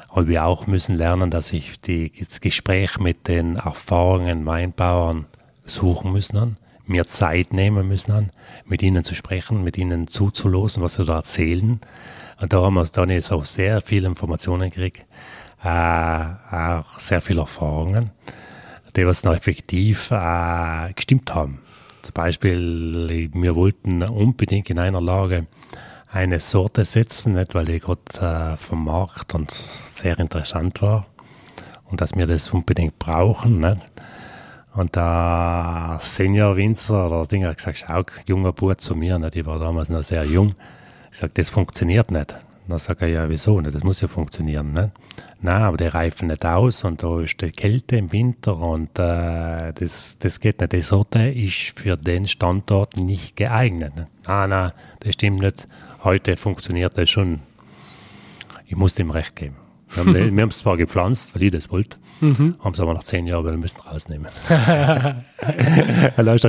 haben wir auch müssen lernen, dass ich die, das Gespräch mit den erfahrenen Weinbauern suchen müssen mir Zeit nehmen müssen, an, mit ihnen zu sprechen, mit ihnen zuzulosen, was sie da erzählen. Und da haben wir dann jetzt auch sehr viele Informationen gekriegt, äh, auch sehr viele Erfahrungen, die was noch effektiv äh, gestimmt haben. Zum Beispiel, wir wollten unbedingt in einer Lage eine Sorte setzen, nicht weil die gerade äh, vom Markt und sehr interessant war und dass wir das unbedingt brauchen. Nicht? Und der Senior Winzer, der Ding hat gesagt, schau, junger Bub zu mir, ne, die war damals noch sehr jung. Ich sage, das funktioniert nicht. Dann sagt er, ja, wieso nicht? Das muss ja funktionieren. Ne? Nein, aber die reifen nicht aus und da ist die Kälte im Winter und äh, das, das geht nicht. Die Sorte ist für den Standort nicht geeignet. Ne? Nein, nein, das stimmt nicht. Heute funktioniert das schon. Ich muss dem recht geben. Wir haben, wir es zwar gepflanzt, weil ich das wollte, mhm. haben es aber nach zehn Jahren wieder müssen rausnehmen. da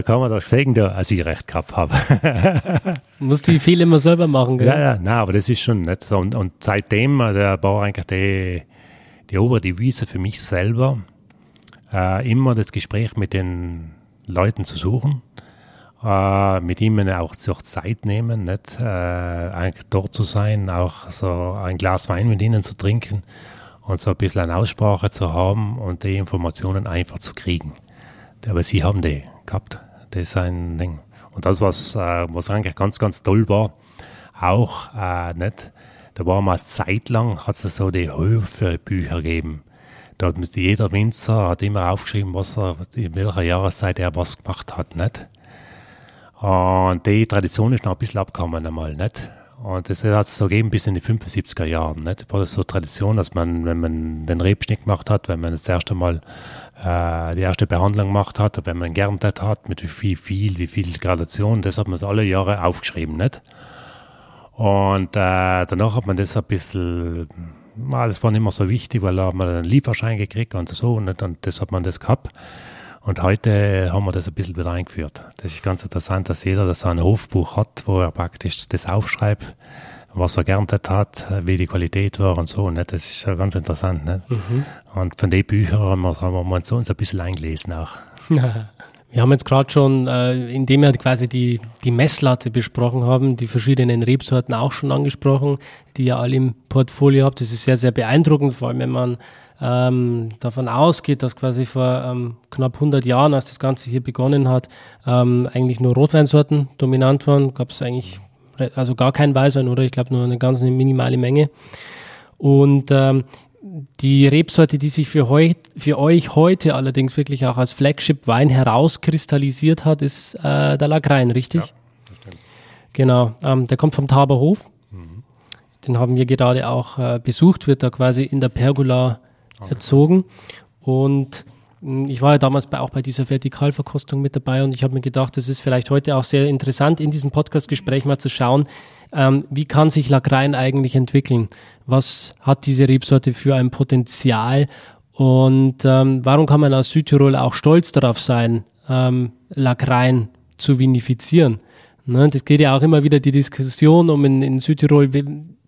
kann man doch sagen, als ich recht gehabt habe. Musst du viel immer selber machen, gell? Ja, ja, nein, aber das ist schon nicht so. Und, und seitdem, äh, der war eigentlich die, die obere Devise für mich selber, äh, immer das Gespräch mit den Leuten zu suchen äh, mit ihm auch sich Zeit nehmen, nicht äh, dort zu sein, auch so ein Glas Wein mit ihnen zu trinken und so ein bisschen eine Aussprache zu haben und die Informationen einfach zu kriegen. Aber sie haben die gehabt. Das ist ein Ding. Und das, was, äh, was eigentlich ganz, ganz toll war, auch äh, nicht, da war mal Zeit lang, hat es so die Höfebücher gegeben. Da hat jeder Winzer hat immer aufgeschrieben, was er, in welcher Jahreszeit er was gemacht hat, nicht? Und die Tradition ist noch ein bisschen abgekommen einmal, nicht? Und das hat es so gegeben bis in die 75er Jahre, nicht? War das so Tradition, dass man, wenn man den Rebschnitt gemacht hat, wenn man das erste Mal äh, die erste Behandlung gemacht hat, wenn man geerntet hat, mit wie viel, wie viel Gradation, das hat man alle Jahre aufgeschrieben, nicht? Und äh, danach hat man das ein bisschen, ah, das war nicht mehr so wichtig, weil da hat man einen Lieferschein gekriegt und so, nicht? und das hat man das gehabt. Und heute haben wir das ein bisschen wieder eingeführt. Das ist ganz interessant, dass jeder das ein Hofbuch hat, wo er praktisch das aufschreibt, was er geerntet hat, wie die Qualität war und so. Ne? Das ist ganz interessant. Ne? Mhm. Und von den Büchern haben wir, haben wir uns ein bisschen eingelesen auch. Wir haben jetzt gerade schon, äh, indem wir quasi die, die Messlatte besprochen haben, die verschiedenen Rebsorten auch schon angesprochen, die ihr alle im Portfolio habt. Das ist sehr, sehr beeindruckend, vor allem wenn man ähm, davon ausgeht, dass quasi vor ähm, knapp 100 Jahren, als das Ganze hier begonnen hat, ähm, eigentlich nur Rotweinsorten dominant waren, gab es eigentlich also gar keinen Weißwein oder ich glaube nur eine ganz eine minimale Menge. Und ähm, die Rebsorte, die sich für, heu, für euch heute allerdings wirklich auch als Flagship-Wein herauskristallisiert hat, ist äh, der Lagrein, richtig? Ja, genau, ähm, der kommt vom Taberhof. Mhm. Den haben wir gerade auch äh, besucht, wird da quasi in der Pergola erzogen. Und hm, ich war ja damals bei, auch bei dieser Vertikalverkostung mit dabei und ich habe mir gedacht, es ist vielleicht heute auch sehr interessant, in diesem Podcastgespräch mal zu schauen, ähm, wie kann sich Lagrein eigentlich entwickeln? Was hat diese Rebsorte für ein Potenzial? Und ähm, warum kann man aus Südtirol auch stolz darauf sein, ähm, Lagrein zu vinifizieren? Ne, das geht ja auch immer wieder die Diskussion um in, in Südtirol,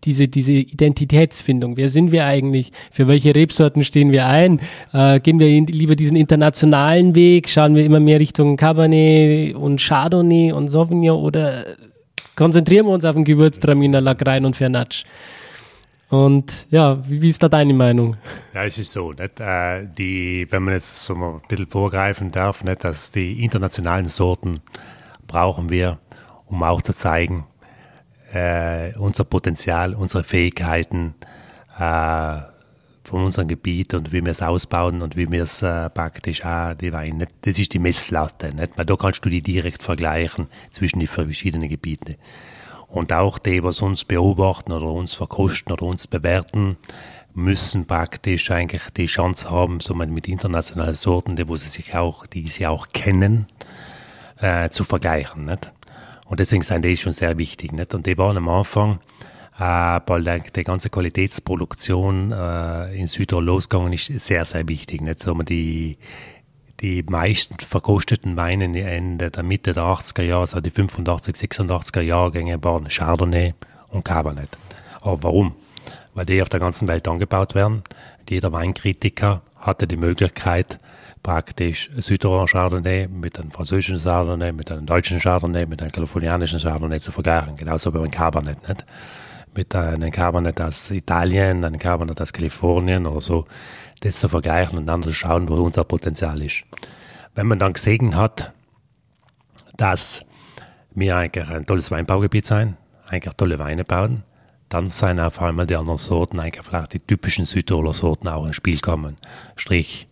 diese, diese Identitätsfindung. Wer sind wir eigentlich? Für welche Rebsorten stehen wir ein? Äh, gehen wir in, lieber diesen internationalen Weg? Schauen wir immer mehr Richtung Cabernet und Chardonnay und Sauvignon oder konzentrieren wir uns auf den Gewürztraminer, Lagrein und Fernatsch? Und ja, wie, wie, ist da deine Meinung? Ja, es ist so, nicht, äh, die, wenn man jetzt so mal ein bisschen vorgreifen darf, nicht, dass die internationalen Sorten brauchen wir, um auch zu zeigen, äh, unser Potenzial, unsere Fähigkeiten äh, von unserem Gebiet und wie wir es ausbauen und wie wir es äh, praktisch auch die Weine. Das ist die Messlatte. Nicht? Weil da kannst du die direkt vergleichen zwischen die verschiedenen Gebieten. Und auch die, was uns beobachten oder uns verkosten oder uns bewerten, müssen praktisch eigentlich die Chance haben, so mit internationalen Sorten, die, wo sie sich auch, die sie auch kennen, äh, zu vergleichen. Nicht? Und deswegen sind die schon sehr wichtig. Nicht? Und die waren am Anfang, äh, weil die ganze Qualitätsproduktion äh, in Südtirol losgegangen ist, sehr, sehr wichtig. Nicht? So, die, die meisten verkosteten Weine in der Mitte der 80er Jahre, also die 85, 86er Jahrgänge, waren Chardonnay und Cabernet. Aber warum? Weil die auf der ganzen Welt angebaut werden. Jeder Weinkritiker hatte die Möglichkeit, praktisch Südtirol Chardonnay mit einem französischen Chardonnay, mit einem deutschen Chardonnay, mit einem kalifornianischen Chardonnay zu vergleichen. Genauso wie beim Cabernet. Nicht? Mit einem Cabernet aus Italien, einem Cabernet aus Kalifornien oder so das zu vergleichen und dann zu schauen, wo unser Potenzial ist. Wenn man dann gesehen hat, dass wir eigentlich ein tolles Weinbaugebiet sein, eigentlich tolle Weine bauen, dann sind auf einmal die anderen Sorten, eigentlich vielleicht die typischen Südtiroler Sorten auch ins Spiel kommen. Strich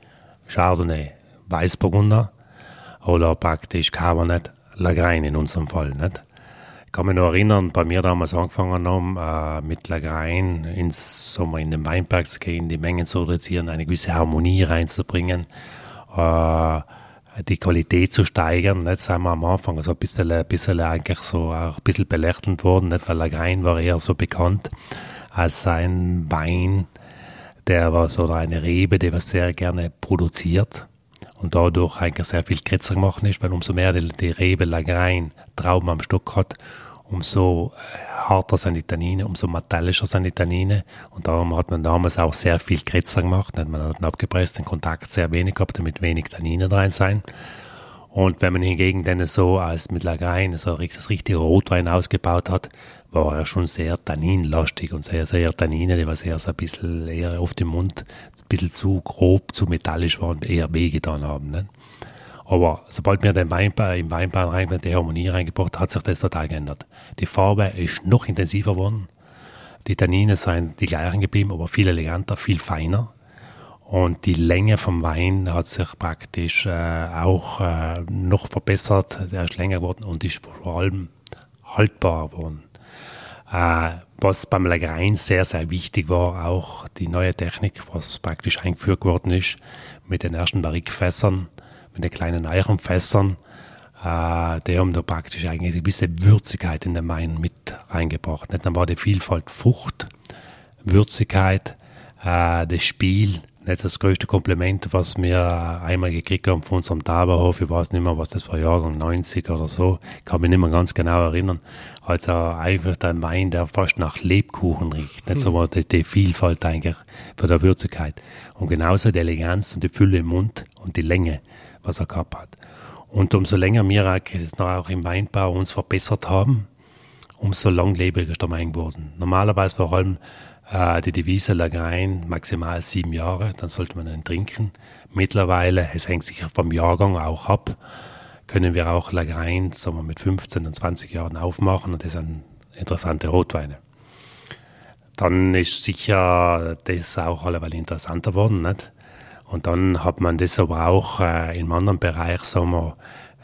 Chardonnay, Weißburgunder oder praktisch Cabernet Lagrein in unserem Fall. Nicht? Ich kann mich noch erinnern, bei mir damals angefangen haben, äh, mit Lagrein ins Sommer in den Weinberg zu gehen, die Mengen zu reduzieren, eine gewisse Harmonie reinzubringen, äh, die Qualität zu steigern. Jetzt sind wir am Anfang so ein bisschen, ein bisschen eigentlich so auch ein bisschen belächelt worden, nicht? weil Lagrein war eher so bekannt als ein Wein, der war so eine Rebe, die was sehr gerne produziert und dadurch eigentlich sehr viel kritzer gemacht ist, weil umso mehr die, die Rebe Lagrein Trauben am Stock hat, umso äh, harter sind die Tannine, umso metallischer sind die Tannine und darum hat man damals auch sehr viel kritzer gemacht, man hat einen abgepressten Kontakt sehr wenig gehabt, damit wenig Tannine drin sein. Und wenn man hingegen dann so als mit Lagrein so das richtige Rotwein ausgebaut hat, war er schon sehr tanninlastig und sehr, sehr Tannine, die was eher so ein bisschen eher auf dem Mund, ein bisschen zu grob, zu metallisch waren, eher wehgetan haben. Ne? Aber sobald wir den Weinbau, im Weinbau rein, die Harmonie reingebracht hat sich das total geändert. Die Farbe ist noch intensiver geworden. Die Tannine sind die gleichen geblieben, aber viel eleganter, viel feiner. Und die Länge vom Wein hat sich praktisch äh, auch äh, noch verbessert. Der ist länger geworden und ist vor allem haltbar geworden. Äh, was beim Lagrein sehr, sehr wichtig war, auch die neue Technik, was praktisch eingeführt worden ist, mit den ersten Barrikfässern, mit den kleinen Eichenfässern, äh, die haben da praktisch eigentlich eine gewisse Würzigkeit in den Wein mit reingebracht. Nicht? Dann war die Vielfalt Frucht, Würzigkeit, äh, das Spiel, nicht das größte Kompliment, was wir einmal gekriegt haben von unserem Taberhof. Ich weiß nicht mehr, was das war, Jahrgang 90 oder so. Kann mich nicht mehr ganz genau erinnern. Also einfach ein Wein, der fast nach Lebkuchen riecht. Nicht so die, die Vielfalt eigentlich von der Würzigkeit. Und genauso die Eleganz und die Fülle im Mund und die Länge, was er gehabt hat. Und umso länger wir auch im Weinbau uns verbessert haben, umso langlebiger ist der Wein geworden. Normalerweise vor allem äh, die Devise Lagrein maximal sieben Jahre, dann sollte man ihn trinken. Mittlerweile, es hängt sich vom Jahrgang auch ab, können wir auch Lagrein sagen wir, mit 15 und 20 Jahren aufmachen und das sind interessante Rotweine. Dann ist sicher das auch alleweil interessanter geworden. Nicht? Und dann hat man das aber auch äh, im anderen Bereich, sagen wir,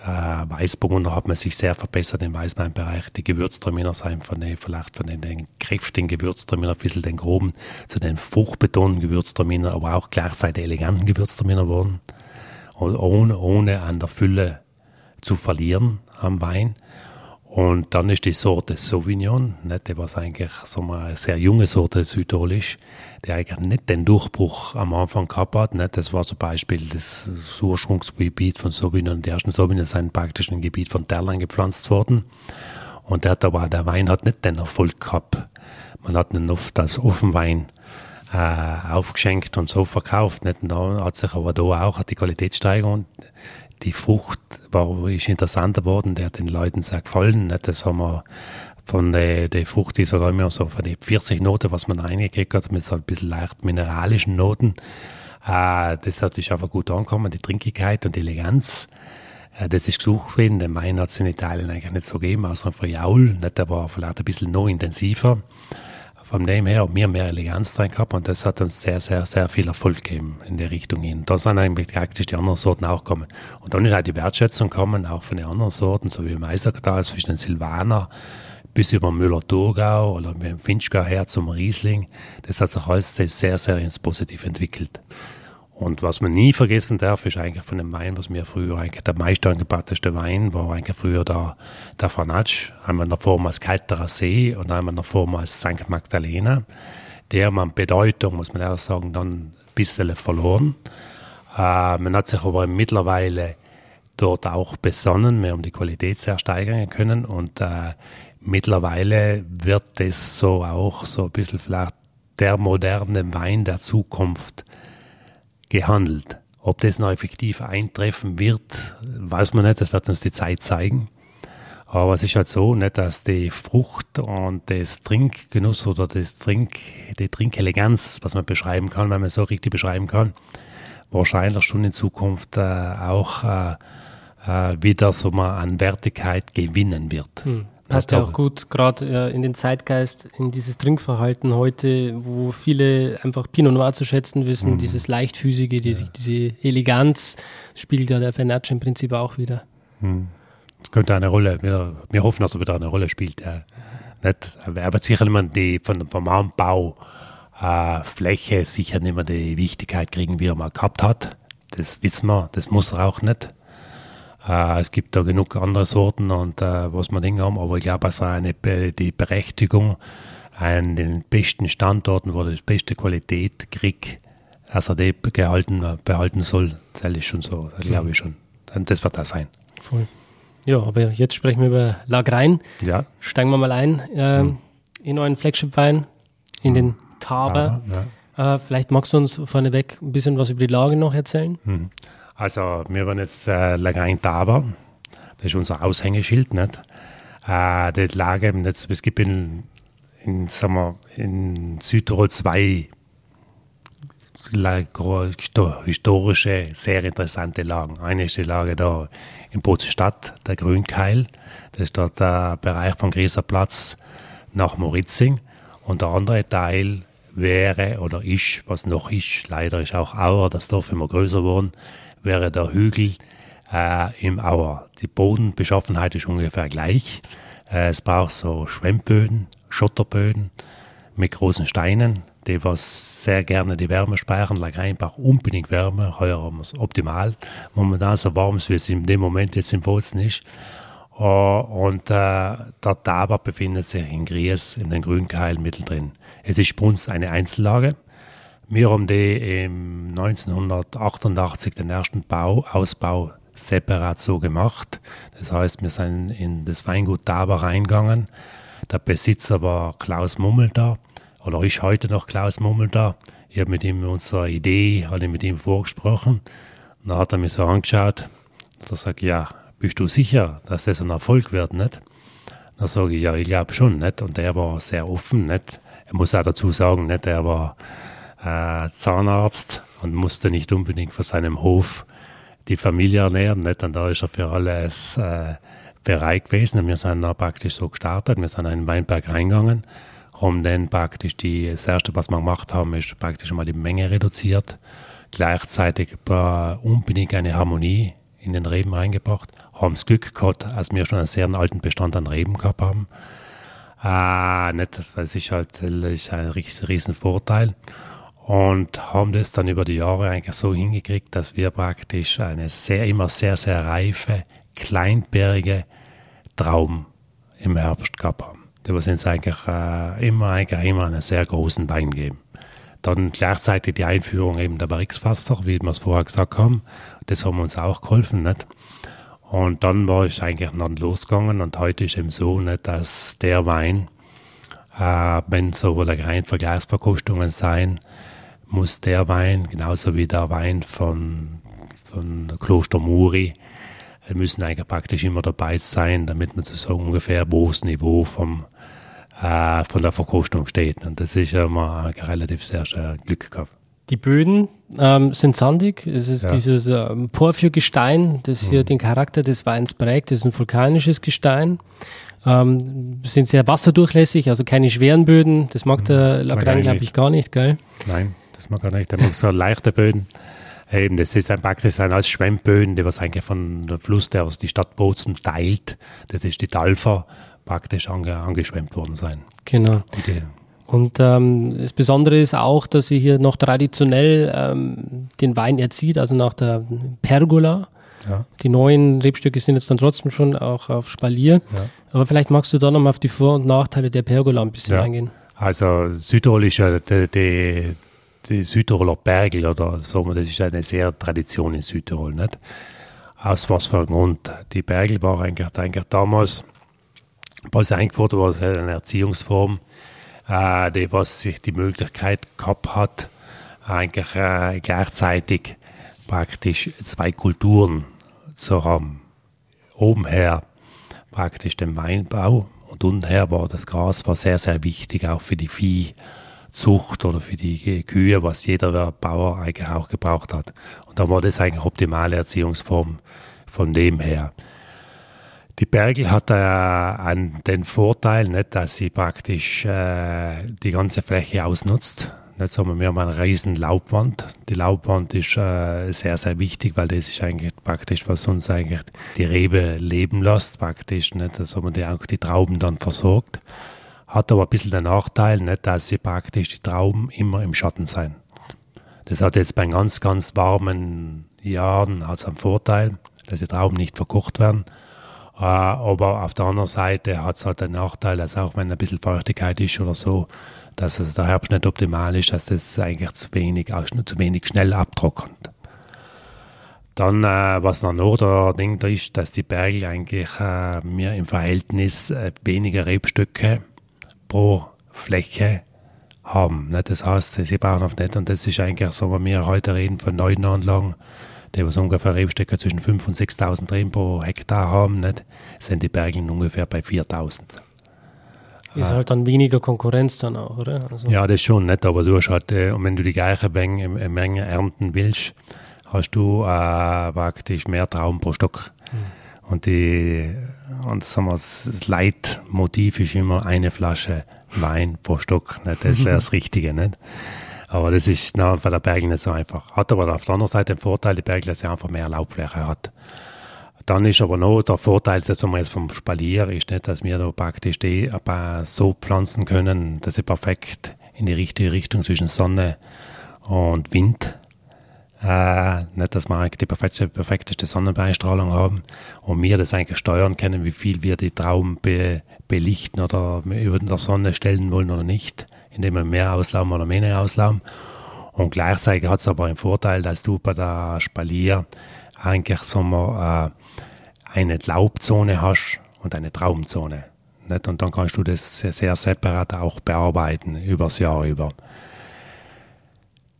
äh, Weißburgunder hat man sich sehr verbessert im Weißweinbereich. Die Gewürztraminer sind von den, vielleicht von den, den kräftigen Gewürztraminer ein bisschen den groben zu den fruchtbetonten Gewürztraminer, aber auch gleichzeitig eleganten Gewürztraminer wurden. ohne, ohne an der Fülle zu verlieren am Wein. Und dann ist die Sorte Sauvignon, nicht, die was eigentlich so eine sehr junge Sorte südtirolisch, die eigentlich nicht den Durchbruch am Anfang gehabt hat. Nicht? Das war zum Beispiel das Ursprungsgebiet von Sauvignon. Die ersten Sauvignon sind praktisch im Gebiet von Terlan gepflanzt worden. Und der, aber, der Wein hat nicht den Erfolg gehabt. Man hat ihn oft als Offenwein äh, aufgeschenkt und so verkauft. Nicht? Und da hat sich aber da auch die Qualitätssteigerung die Frucht war, ist interessanter geworden, der hat den Leuten sehr gefallen. Nicht? Das haben wir von der, der Frucht, die sogar immer so von den 40 Noten, was man reingekriegt hat, mit so ein bisschen leicht mineralischen Noten. Äh, das hat sich einfach gut angekommen, die Trinkigkeit und die Eleganz. Äh, das ist gesucht worden. Den Wein hat es in Italien eigentlich nicht so gegeben, außer von Jaul. Nicht? Der war vielleicht ein bisschen noch intensiver von dem her wir mehr Eleganz drin gehabt und das hat uns sehr, sehr, sehr viel Erfolg gegeben in die Richtung hin. Da sind eigentlich praktisch die anderen Sorten auch gekommen. Und dann ist auch die Wertschätzung gekommen, auch von den anderen Sorten, so wie im Eisertal zwischen den Silvaner bis über Müller-Thurgau oder mit dem Finchgau her zum Riesling. Das hat sich alles sehr, sehr ins Positive entwickelt. Und was man nie vergessen darf, ist eigentlich von dem Wein, was mir früher eigentlich der meist angebauteste Wein war, eigentlich früher der, der Fanatsch, einmal in der Form als kalterer See und einmal in der Form als St. Magdalena. Der man Bedeutung, muss man ehrlich sagen, dann ein bisschen verloren. Äh, man hat sich aber mittlerweile dort auch besonnen, wir haben die Qualität sehr steigern können und äh, mittlerweile wird das so auch so ein bisschen vielleicht der moderne Wein der Zukunft gehandelt. Ob das noch effektiv eintreffen wird, weiß man nicht, das wird uns die Zeit zeigen. Aber es ist halt so, nicht, dass die Frucht und das Trinkgenuss oder das Trink, die Trinkeleganz, was man beschreiben kann, wenn man es so richtig beschreiben kann, wahrscheinlich schon in Zukunft äh, auch äh, äh, wieder so mal an Wertigkeit gewinnen wird. Hm. Passt ja auch gut, gerade äh, in den Zeitgeist, in dieses Trinkverhalten heute, wo viele einfach Pinot Noir zu schätzen wissen, mhm. dieses leichtfüßige, die, ja. diese Eleganz spielt ja der Fernatsch im Prinzip auch wieder. Mhm. Das könnte eine Rolle, wir, wir, hoffen, dass er wieder eine Rolle spielt. Ja. Nicht, aber sicher nicht mehr die von, vom Anbau äh, Fläche sicher nicht mehr die Wichtigkeit kriegen, wie er mal gehabt hat. Das wissen wir, das muss er auch nicht. Äh, es gibt da genug andere Sorten und äh, was wir Dinge haben, aber ich glaube, also eine, die Berechtigung an den besten Standorten, wo die beste Qualität kriegt, dass er die gehalten, behalten soll, das ist schon so, das glaube ich schon. Das wird da sein. Voll. Ja, aber jetzt sprechen wir über Lagrein. Ja. Steigen wir mal ein äh, hm. in euren Flagship-Wein, in hm. den Taber. Ja, äh, vielleicht magst du uns vorneweg ein bisschen was über die Lage noch erzählen? Hm. Also wir waren jetzt äh, Lagain Taber, das ist unser Aushängeschild. Nicht? Äh, das lag eben jetzt, es gibt in, in, wir, in Südtirol zwei historische, sehr interessante Lagen. Eine ist die Lage da in Bozenstadt, der Grünkeil. Das ist dort der Bereich von Grieserplatz nach Moritzing. Und der andere Teil wäre oder ist, was noch ist, leider ist auch Auer, das Dorf immer größer geworden, wäre der Hügel äh, im Auer. Die Bodenbeschaffenheit ist ungefähr gleich. Äh, es braucht so Schwemmböden, Schotterböden mit großen Steinen, die was sehr gerne die Wärme speichern. Lagrein braucht unbedingt Wärme. Heuer haben wir es optimal. Momentan so warm, wie es in dem Moment jetzt im Bozen ist. Uh, und äh, der Taber befindet sich in Gries, in den Grünkeil mittendrin. Es ist bei uns eine Einzellage. Wir haben die im 1988 den ersten Bau, Ausbau separat so gemacht. Das heißt, wir sind in das Weingut Taber reingegangen. Der Besitzer war Klaus Mummel da, oder ist heute noch Klaus Mummel da. Ich habe mit ihm unsere Idee, hatte mit ihm vorgesprochen. Und dann hat er mich so angeschaut. Und er sagt, ja, bist du sicher, dass das ein Erfolg wird, nicht? Dann sage ich, ja, ich glaube schon, nicht? Und er war sehr offen, nicht? Er muss auch dazu sagen, nicht? Er war äh, Zahnarzt und musste nicht unbedingt von seinem Hof die Familie ernähren. Nicht? Und da ist er für alles äh, bereit gewesen. Und wir sind da praktisch so gestartet. Wir sind in den Weinberg reingegangen, haben dann praktisch die, das erste, was wir gemacht haben, ist praktisch mal die Menge reduziert. Gleichzeitig unbedingt eine Harmonie in den Reben reingebracht. Haben das Glück gehabt, als wir schon einen sehr alten Bestand an Reben gehabt haben. Äh, nicht, das ist halt das ist ein riesen Vorteil und haben das dann über die Jahre eigentlich so hingekriegt, dass wir praktisch eine sehr, immer sehr, sehr reife, kleinbärige Trauben im Herbst gehabt haben. Die was uns eigentlich äh, immer, eigentlich immer einen sehr großen Wein geben. Dann gleichzeitig die Einführung eben der Barrixfaster, wie wir es vorher gesagt haben. Das haben uns auch geholfen, nicht? Und dann war es eigentlich dann losgegangen und heute ist eben so, nicht, dass der Wein, äh, wenn so rein Vergleichsverkostungen sein, muss der Wein, genauso wie der Wein von, von Kloster Muri, müssen eigentlich praktisch immer dabei sein, damit man so ungefähr wo das Niveau vom, äh, von der Verkostung steht. Und das ist immer relativ sehr, sehr Glück gehabt. Die Böden ähm, sind sandig. Es ist ja. dieses ähm, Porphyrgestein, das mhm. hier den Charakter des Weins prägt. Das ist ein vulkanisches Gestein. Ähm, sind sehr wasserdurchlässig, also keine schweren Böden. Das mag mhm. der Lagrange, glaube ich, gar nicht, gell? Nein, das mag er nicht. Der mag so leichte Böden. Eben, das ist ein praktisch ein als Schwemmböden, die was eigentlich von der Fluss, der aus die Stadt Bozen teilt. Das ist die Talfer praktisch ange, angeschwemmt worden sein. Genau. Die, und ähm, das Besondere ist auch, dass sie hier noch traditionell ähm, den Wein erzieht, also nach der Pergola. Ja. Die neuen Rebstücke sind jetzt dann trotzdem schon auch auf Spalier. Ja. Aber vielleicht magst du da nochmal auf die Vor- und Nachteile der Pergola ein bisschen ja. eingehen. Also Südtirol ist ja die, die, die Südtiroler Pergel oder so, das ist eine sehr Tradition in Südtirol. Nicht? Aus was für einem Grund? Die Pergel war eigentlich, eigentlich damals, was eingeführt wurde, eine Erziehungsform äh, die was sich die Möglichkeit gehabt hat, eigentlich äh, gleichzeitig praktisch zwei Kulturen zu haben. Obenher praktisch den Weinbau und untenher war das Gras war sehr, sehr wichtig, auch für die Viehzucht oder für die Kühe, was jeder Bauer eigentlich auch gebraucht hat. Und da war das eigentlich optimale Erziehungsform von dem her. Die Bergel hat äh, den Vorteil, nicht, dass sie praktisch äh, die ganze Fläche ausnutzt. Nicht so, wir haben eine riesen Laubwand. Die Laubwand ist äh, sehr, sehr wichtig, weil das ist eigentlich praktisch, was uns eigentlich die Rebe leben lässt, praktisch, nicht, dass man die, auch die Trauben dann versorgt. Hat aber ein bisschen den Nachteil, nicht, dass sie praktisch die Trauben immer im Schatten sein. Das hat jetzt bei ganz, ganz warmen Jahren hat einen Vorteil, dass die Trauben nicht verkocht werden. Äh, aber auf der anderen Seite hat es halt den Nachteil, dass auch wenn ein bisschen Feuchtigkeit ist oder so, dass also der Herbst nicht optimal ist, dass das eigentlich zu wenig, zu wenig schnell abtrocknet. Dann, äh, was noch oder Ding da ist, dass die Berge eigentlich äh, mir im Verhältnis äh, weniger Rebstücke pro Fläche haben. Ne? Das heißt, sie brauchen auf nicht, und das ist eigentlich so, wenn wir heute reden von neuen Anlagen, die was ungefähr Rebstöcke zwischen 5.000 und 6.000 Reben pro Hektar haben, nicht, sind die Bergen ungefähr bei 4.000. Ist halt dann weniger Konkurrenz dann auch, oder? Also ja, das schon nicht, aber du hast halt, äh, und wenn du die gleiche Menge, Menge ernten willst, hast du äh, praktisch mehr Trauben pro Stock. Mhm. Und, die, und sagen wir, das Leitmotiv ist immer eine Flasche Wein pro Stock. Nicht? Das wäre das Richtige. Nicht? Aber das ist na, bei der Bergel nicht so einfach. Hat aber auf der anderen Seite den Vorteil, die Bergel, dass sie einfach mehr Laubfläche hat. Dann ist aber noch der Vorteil, dass wir jetzt vom Spalier ist nicht, dass wir da praktisch die so pflanzen können, dass sie perfekt in die richtige Richtung zwischen Sonne und Wind äh, nicht, dass wir eigentlich die perfekte, perfekteste Sonnenbeinstrahlung haben und wir das eigentlich steuern können, wie viel wir die Trauben be, belichten oder über der Sonne stellen wollen oder nicht indem wir mehr auslaufen oder weniger auslaufen. Und gleichzeitig hat es aber einen Vorteil, dass du bei der Spalier eigentlich sagen wir, äh, eine Laubzone hast und eine Traumzone. Nicht? Und dann kannst du das sehr, sehr separat auch bearbeiten übers Jahr über.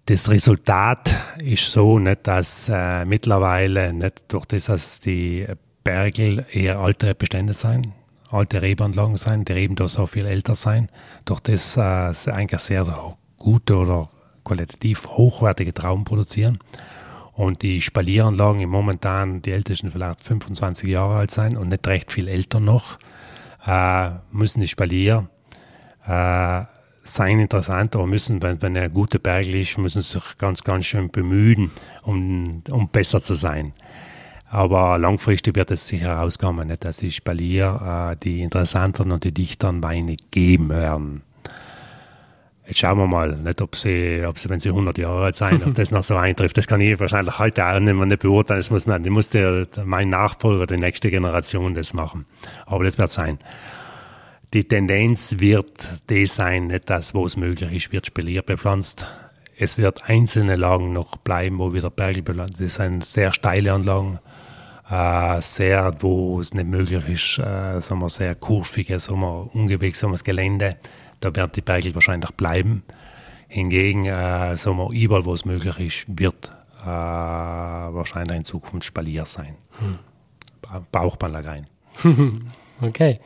Das Resultat ist so, nicht, dass äh, mittlerweile, nicht durch das, dass die Bergel eher alte Bestände sind, alte Rebanlagen sein, die Reben da so viel älter sein, durch das äh, sie eigentlich sehr gute oder qualitativ hochwertige Trauben produzieren. Und die Spalieranlagen im momentan, die ältesten vielleicht 25 Jahre alt sein und nicht recht viel älter noch, äh, müssen die Spalier äh, sein interessant, aber müssen, wenn, wenn er gute Bergel ist, müssen sich ganz, ganz schön bemühen, um, um besser zu sein. Aber langfristig wird es sicher rauskommen, nicht, dass die Spalier äh, die interessanten und die dichteren Weine geben werden. Jetzt schauen wir mal, nicht, ob sie, ob sie, wenn sie 100 Jahre alt sind, ob das noch so eintrifft. Das kann ich wahrscheinlich heute auch nicht mehr nicht beurteilen. Das muss man, das muss der, mein Nachfolger, die nächste Generation das machen. Aber das wird sein. Die Tendenz wird die sein, nicht das, wo es möglich ist, wird Spelier bepflanzt. Es wird einzelne Lagen noch bleiben, wo wieder Bergel bepflanzt. Das sind sehr steile Anlagen, äh, sehr, wo es nicht möglich ist, äh, sagen wir, sehr kurviges, sagen wir, ungewegsames Gelände. Da werden die Bergel wahrscheinlich bleiben. Hingegen, äh, sagen wir, überall, wo es möglich ist, wird äh, wahrscheinlich in Zukunft Spalier sein. Hm. Bauchballereien. okay.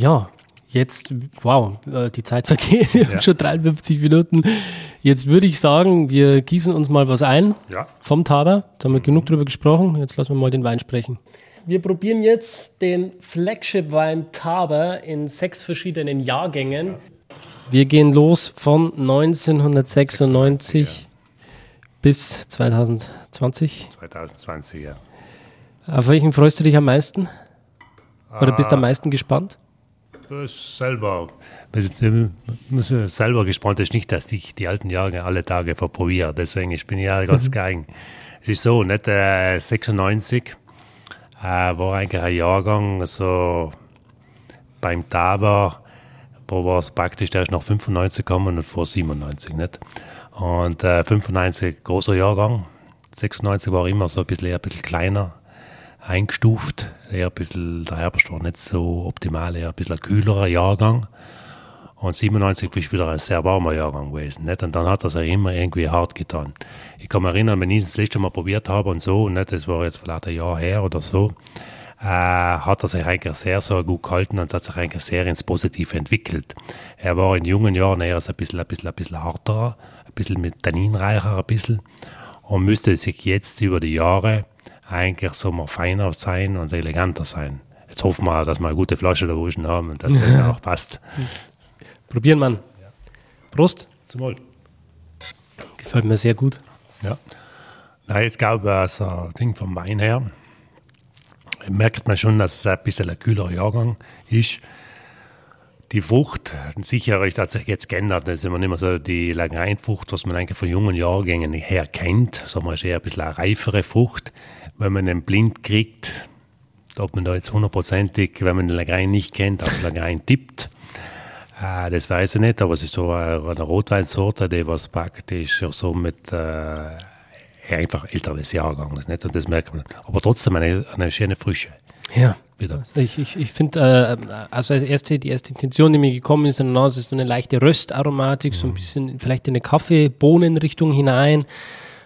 Ja, jetzt, wow, äh, die Zeit vergeht, wir ja. haben schon 53 Minuten. Jetzt würde ich sagen, wir gießen uns mal was ein ja. vom Taber. Jetzt haben wir genug drüber gesprochen, jetzt lassen wir mal den Wein sprechen. Wir probieren jetzt den Flagship-Wein Taber in sechs verschiedenen Jahrgängen. Ja. Wir gehen los von 1996 96, bis 2020. 2020, ja. Auf welchen freust du dich am meisten? Oder bist du am ah. meisten gespannt? Selber, selber gespannt ist nicht, dass ich die alten Jahre alle Tage verprobiere. Deswegen, ich bin ja ganz geil. Es ist so, nicht, äh, 96 äh, war eigentlich ein Jahrgang, so beim Taber, wo war es praktisch, der ist nach 95 gekommen und vor 97, nicht? Und äh, 95 großer Jahrgang, 96 war immer so ein bisschen, ein bisschen kleiner, eingestuft. Eher ein bisschen, der Herbst war nicht so optimal, eher ein bisschen ein kühlerer Jahrgang. Und 97 ist wieder ein sehr warmer Jahrgang gewesen. Nicht? Und dann hat er sich immer irgendwie hart getan. Ich kann mich erinnern, wenn ich das letzte Mal probiert habe und so, nicht? das war jetzt vielleicht ein Jahr her oder so, äh, hat er sich eigentlich sehr, sehr gut gehalten und hat sich eigentlich sehr ins Positive entwickelt. Er war in jungen Jahren eher ein bisschen, ein bisschen, ein bisschen härterer, ein bisschen mit Tanninreicher, ein bisschen. Und müsste sich jetzt über die Jahre eigentlich soll man feiner sein und eleganter sein. Jetzt hoffen wir, dass wir eine gute Flasche da haben und dass das auch passt. Probieren, Mann. Ja. Prost. Zum Wohl. Gefällt mir sehr gut. Ja. Na, ich glaube, so ein Ding vom Wein her merkt man schon, dass es ein bisschen ein kühler Jahrgang ist. Die Frucht, sicher hat sich jetzt geändert. Das ist immer nicht mehr so die Lagereinfrucht, was man eigentlich von jungen Jahrgängen her kennt. Sagen wir, ist eher ein bisschen eine reifere Frucht wenn man einen blind kriegt, ob man da jetzt hundertprozentig, wenn man den Lagrein nicht kennt, auf Lagrein tippt, äh, das weiß ich nicht, aber es ist so eine, eine Rotweinsorte, die was praktisch so mit äh, einfach älteres Jahrgangs, nicht? Und das merkt man. Aber trotzdem eine, eine schöne Frische. Ja. Wieder. Ich, ich, ich finde, äh, also als erste, die erste Intention, die mir gekommen ist, Nase, ist so eine leichte Röstaromatik, mhm. so ein mhm. bisschen vielleicht in eine Kaffeebohnenrichtung hinein.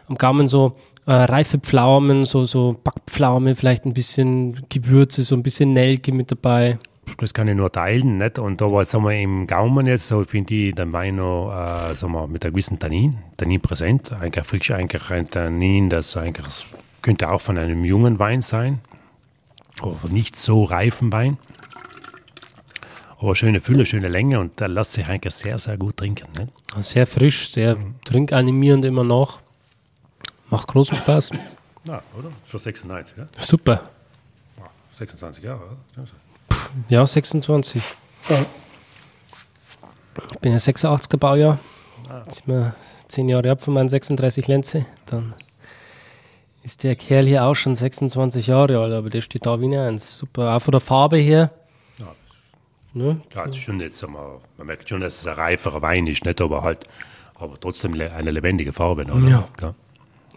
Am Gaumen so äh, reife Pflaumen, so, so Backpflaume, vielleicht ein bisschen Gewürze, so ein bisschen Nelke mit dabei. Das kann ich nur teilen, nicht? Und da war, sagen wir, im Gaumen jetzt, so finde ich den Wein noch, äh, sagen wir, mit einem gewissen Tannin, Tannin präsent. Eigentlich frisch, eigentlich ein Tannin, das eigentlich könnte auch von einem jungen Wein sein. Oder von nicht so reifen Wein. Aber schöne Fülle, schöne Länge und da lässt sich eigentlich sehr, sehr gut trinken. Nicht? Sehr frisch, sehr trinkanimierend immer noch. Macht großen Spaß. Na, oder? Für 96, ja? Super. 26 Jahre, oder? Ja, 26. Ich bin ja 86er Baujahr. Ah. Jetzt sind wir 10 Jahre ab von meinen 36 Lenze. Dann ist der Kerl hier auch schon 26 Jahre alt, aber der steht da wie eine Eins. Super. Auch von der Farbe her. Ja, ne? ja das ist schon jetzt, man, man merkt schon, dass es ein reiferer Wein ist, nicht, aber halt, aber trotzdem eine lebendige Farbe. Oder? Ja. ja.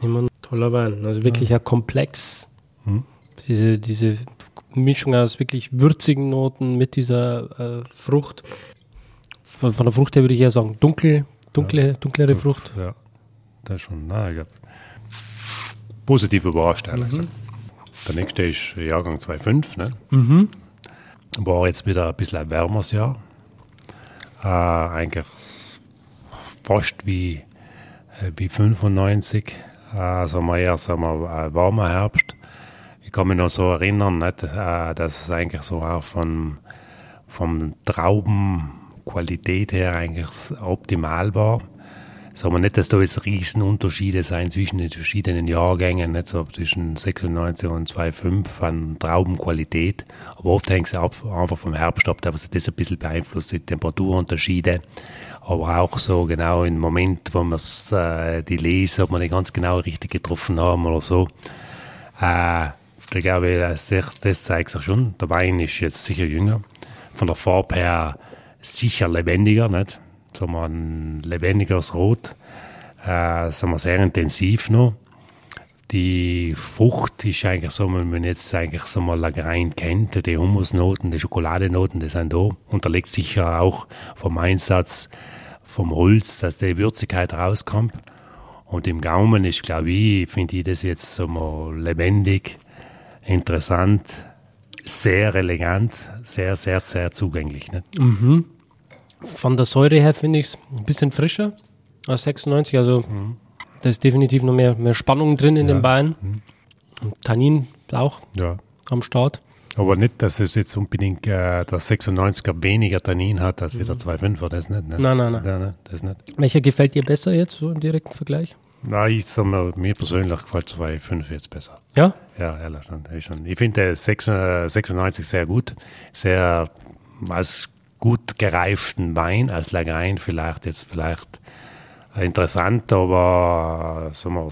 Immer ein toller Wein. Also wirklich ja. komplex. Hm. Diese, diese Mischung aus wirklich würzigen Noten mit dieser äh, Frucht. Von, von, der Frucht her würde ich eher sagen, dunkel, dunkle, ja. dunklere Frucht. Ja, das ist schon, na, ich positiv überrascht. Mhm. Der nächste ist Jahrgang 2.5, ne? Mhm. War jetzt wieder ein bisschen ein wärmeres Jahr. Äh, eigentlich fast wie, äh, wie 95 sagen wir eher sagen wir, warmer Herbst. Ich kann mich noch so erinnern, nicht, äh, dass es eigentlich so auch von, von Traubenqualität her eigentlich optimal war. Sagen wir nicht, dass da jetzt Riesenunterschiede sein zwischen den verschiedenen Jahrgängen, nicht so zwischen 96 und 2,5 an Traubenqualität. Aber oft hängt es einfach vom Herbst ab, dass das ein bisschen beeinflusst, die Temperaturunterschiede aber auch so genau im Moment, wo man äh, die lesen, ob man die ganz genau richtig getroffen haben oder so. Äh, ich glaube, das, das zeigt sich schon. Der Wein ist jetzt sicher jünger. von der Farbe her sicher lebendiger, nicht? So ein lebendigeres Rot, äh, sagen wir sehr intensiv noch. Die Frucht ist eigentlich so, wenn man jetzt eigentlich so mal Lagrein kennt, die Humusnoten, die Schokoladenoten, die sind da. Unterlegt sicher auch vom Einsatz vom Holz, dass die Würzigkeit rauskommt. Und im Gaumen ist, glaube ich, finde ich das jetzt so mal lebendig, interessant, sehr elegant, sehr, sehr, sehr zugänglich. Nicht? Mhm. Von der Säure her finde ich es ein bisschen frischer als 96. Also mhm. da ist definitiv noch mehr, mehr Spannung drin in ja. den Beinen. Mhm. Tannin auch ja. am Start. Aber nicht, dass es jetzt unbedingt äh, der 96er weniger Tannin hat als mhm. wie der 2,5er, das nicht. Ne? Nein, nein, nein. Ja, ne? das nicht. Welcher gefällt dir besser jetzt, so im direkten Vergleich? Na, ich sag mal, mir persönlich gefällt 2,5 jetzt besser. Ja? Ja, ehrlich. Ich, ich finde der 96 sehr gut. Sehr als gut gereiften Wein, als Lagerein vielleicht jetzt vielleicht interessant, aber sagen wir,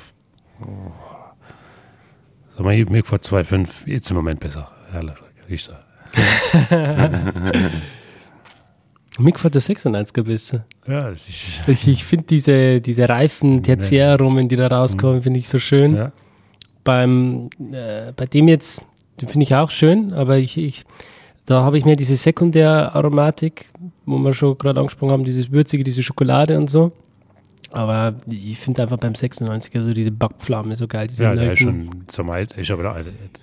sagen wir mir gefällt 2,5 jetzt im Moment besser. Ehrlich, ich sag. Mir gefällt der 96er besser. Ja, das ist ich, ich finde diese, diese reifen Tertiäraromen, die da rauskommen, finde ich so schön. Ja. Beim, äh, bei dem jetzt, finde ich auch schön, aber ich, ich da habe ich mir diese Sekundäraromatik, wo wir schon gerade angesprochen haben, dieses Würzige, diese Schokolade und so. Aber ich finde einfach beim 96er so diese Backpflaume so geil. ja, der ist schon zum alt. Ich habe da,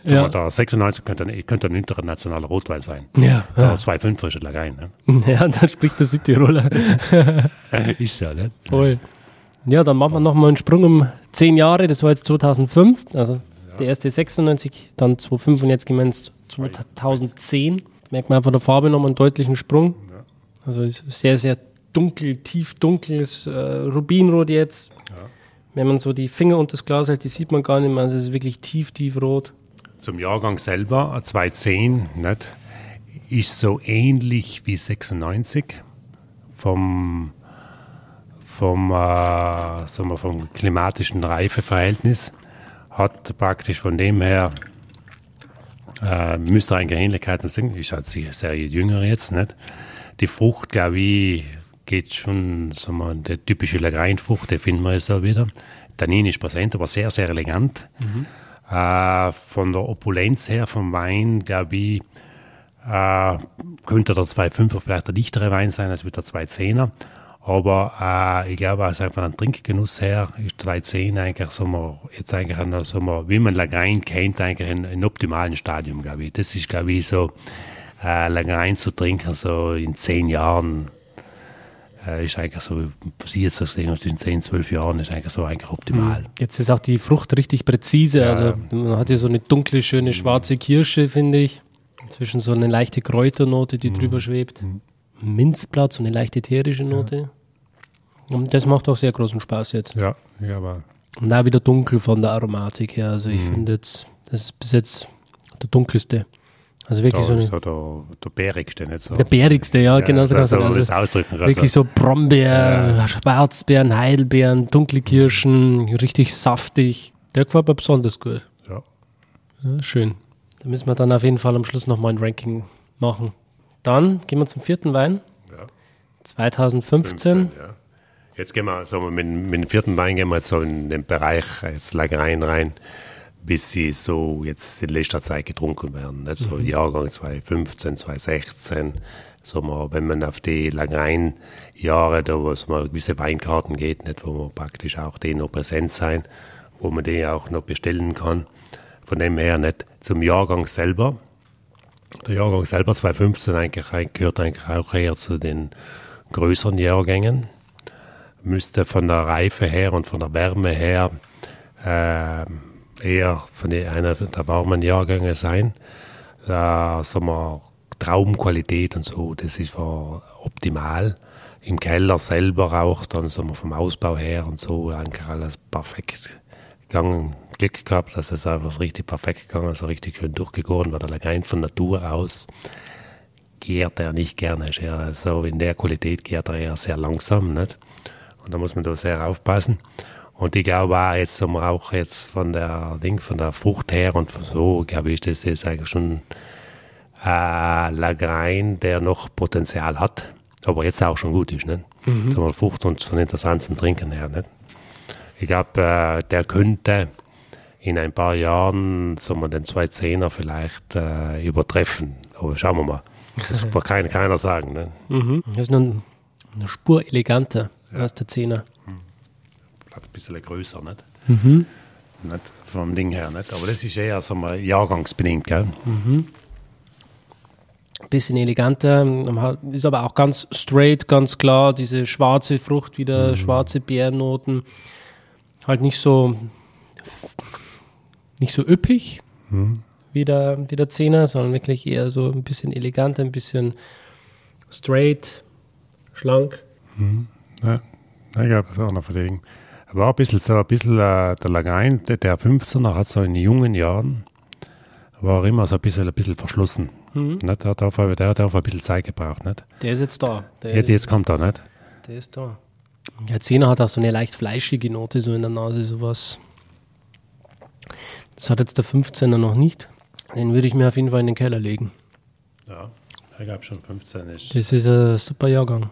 ja. da 96 könnte, könnte ein internationaler Rotwein sein. Ja. Da ja. 2,5 ist Lagein. Ne? Ja, da spricht der Südtiroler. ist ja, ne? Voll. Ja, dann machen wir nochmal einen Sprung um 10 Jahre. Das war jetzt 2005. Also ja. der erste 96, dann 2005 und jetzt gemeint 2010 merkt man einfach der Farbe nochmal einen deutlichen Sprung. Also sehr, sehr dunkel, tief dunkles äh, Rubinrot jetzt. Ja. Wenn man so die Finger unter das Glas hält, die sieht man gar nicht mehr. Also es ist wirklich tief, tief rot. Zum Jahrgang selber, 2010, nicht, ist so ähnlich wie 96 vom, vom, äh, sagen wir, vom klimatischen Reifeverhältnis. Hat praktisch von dem her äh, müsste eigentlich Ähnlichkeiten sehen. Ist halt sehr jünger jetzt, nicht? Die Frucht, glaube ich, geht schon, sagen wir, der typische Lagreinfrucht, den finden wir jetzt da wieder. Tannin ist präsent, aber sehr, sehr elegant. Mhm. Äh, von der Opulenz her vom Wein, glaube ich, äh, könnte der 2,5er vielleicht der dichtere Wein sein als mit der 2,10er. Aber äh, ich glaube, also von einem Trinkgenuss her ist 210 eigentlich so mal, jetzt eigentlich so mal, wie man Lagrein kennt, eigentlich in einem optimalen Stadium, glaube ich. Das ist, glaube ich, so äh, Lagrein zu trinken, so in zehn Jahren äh, ist eigentlich so, was ich jetzt so sehe, in 10, 12 Jahren ist eigentlich so eigentlich optimal. Mhm. Jetzt ist auch die Frucht richtig präzise, ja. also man hat hier so eine dunkle, schöne schwarze Kirsche, finde ich. Inzwischen so eine leichte Kräuternote, die mhm. drüber schwebt. Mhm. Minzblatt, so eine leicht ätherische Note. Ja. Und das macht auch sehr großen Spaß jetzt. Ja, ja, aber. Und da wieder dunkel von der Aromatik her. Also ich mhm. finde jetzt, das ist bis jetzt der dunkelste. Also wirklich da so, eine, so der, der bärigste, nicht so. Der bärigste, ja, ja genau so. so also, das ausdrücken wirklich so Brombeeren, ja. Schwarzbeeren, Heidelbeeren, dunkle Kirschen, richtig saftig. Der gefällt mir besonders gut. Ja. ja. Schön. Da müssen wir dann auf jeden Fall am Schluss nochmal ein Ranking machen. Dann gehen wir zum vierten Wein. Ja. 2015. 15, ja. Jetzt gehen wir, sagen wir mit, mit, dem vierten Wein gehen wir jetzt so in den Bereich jetzt Lagereien rein, bis sie so jetzt in letzter Zeit getrunken werden. So mhm. Jahrgang 2015, 2016. So mal, wenn man auf die Lagereien-Jahre, da wo es mal gewisse Weinkarten geht, nicht, wo man praktisch auch die noch präsent sein, wo man die auch noch bestellen kann. Von dem her nicht zum Jahrgang selber der Jahrgang selber 2015 eigentlich, gehört eigentlich auch eher zu den größeren Jahrgängen. Müsste von der Reife her und von der Wärme her äh, eher von die, einer der warmen Jahrgänge sein. Da sagen wir, Traumqualität und so, das ist war optimal. Im Keller selber auch, dann sagen wir, vom Ausbau her und so, eigentlich alles perfekt gegangen. Glück gehabt, dass es einfach richtig perfekt gegangen ist, so richtig schön durchgegoren, weil der rein von Natur aus gärt er nicht gerne. Ist eher so in der Qualität gärt er eher sehr langsam. Nicht? Und da muss man da sehr aufpassen. Und ich glaube auch jetzt auch jetzt von der Ding, von der Frucht her und so, glaube ich, das ist eigentlich schon äh, Lagrein, der noch Potenzial hat, aber jetzt auch schon gut ist. Nicht? Mhm. So Frucht und von interessant zum Trinken her. Nicht? Ich glaube, äh, der könnte in ein paar Jahren so man den 210er vielleicht äh, übertreffen. Aber schauen wir mal. Das kann keiner sagen. Ne? Mhm. Das ist eine, eine Spur eleganter ja. als der Zehner. Ein bisschen größer, nicht? Mhm. nicht? Vom Ding her, nicht? Aber das ist eher so mal jahrgangsbedingt, gell? Mhm. Bisschen eleganter, ist aber auch ganz straight, ganz klar. Diese schwarze Frucht, wieder mhm. schwarze Beernoten. Halt nicht so nicht so üppig mhm. wie, der, wie der Zehner, sondern wirklich eher so ein bisschen eleganter, ein bisschen straight, schlank. Mhm. Ja, ich glaube, das ist auch noch verlegen. Auch ein bisschen so, ein bisschen äh, der Lagain, der, der 15er hat so in jungen Jahren, war immer so ein bisschen, ein bisschen verschlossen. Mhm. Nicht? Der, hat auf, der hat auf ein bisschen Zeit gebraucht. Nicht? Der ist jetzt da. Der jetzt, jetzt kommt er, nicht? Der ist da. Der Zehner hat auch so eine leicht fleischige Note so in der Nase, sowas das hat jetzt der 15er noch nicht. Den würde ich mir auf jeden Fall in den Keller legen. Ja, ich glaube schon 15 ist. Das ist ein super Jahrgang.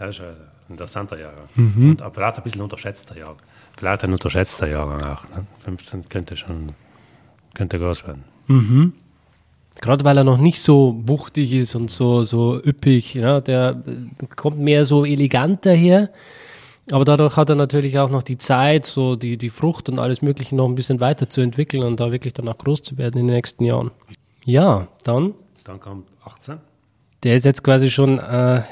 Ja, ein interessanter Jahrgang. Mhm. Und, aber vielleicht ein bisschen unterschätzter Jahrgang. Vielleicht ein unterschätzter Jahrgang auch. Ne? 15 könnte schon könnte groß werden. Mhm. Gerade weil er noch nicht so wuchtig ist und so, so üppig. Ja? Der kommt mehr so elegant daher. Aber dadurch hat er natürlich auch noch die Zeit, so die, die Frucht und alles Mögliche noch ein bisschen weiterzuentwickeln und da wirklich dann auch groß zu werden in den nächsten Jahren. Ja, dann. Dann kommt 18. Der ist jetzt quasi schon. Äh,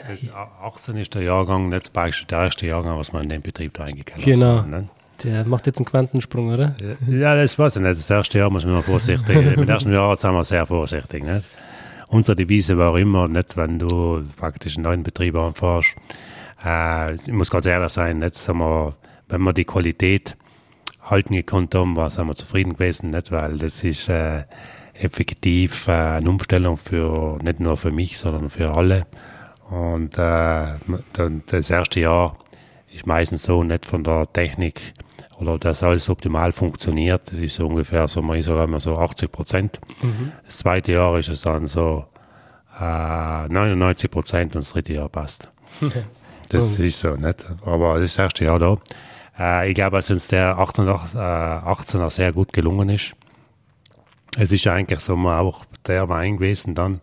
18 ist der Jahrgang, nicht der erste Jahrgang, was man in den Betrieb da eingekehrt genau. hat. Genau. Ne? Der macht jetzt einen Quantensprung, oder? Ja, das weiß ich nicht. Das erste Jahr muss man mal vorsichtig. Im ersten Jahr sind wir sehr vorsichtig. Nicht? Unsere Devise war immer, nicht, wenn du praktisch einen neuen Betrieb anfährst, äh, ich muss ganz ehrlich sein, nicht, sagen wir, wenn wir die Qualität halten gekonnt haben, war, sind wir zufrieden gewesen, nicht, weil das ist äh, effektiv äh, eine Umstellung für nicht nur für mich, sondern für alle. Und äh, das erste Jahr ist meistens so nicht von der Technik oder dass alles optimal funktioniert, das ist so ungefähr so, man ist sogar immer so 80 Prozent. Mhm. Das zweite Jahr ist es dann so äh, 99 Prozent und das dritte Jahr passt. Das oh. ist so, nicht? Aber das erste Jahr da. Äh, ich glaube, dass uns der 88, äh, 18er sehr gut gelungen ist. Es ist eigentlich so mal auch der Wein gewesen dann,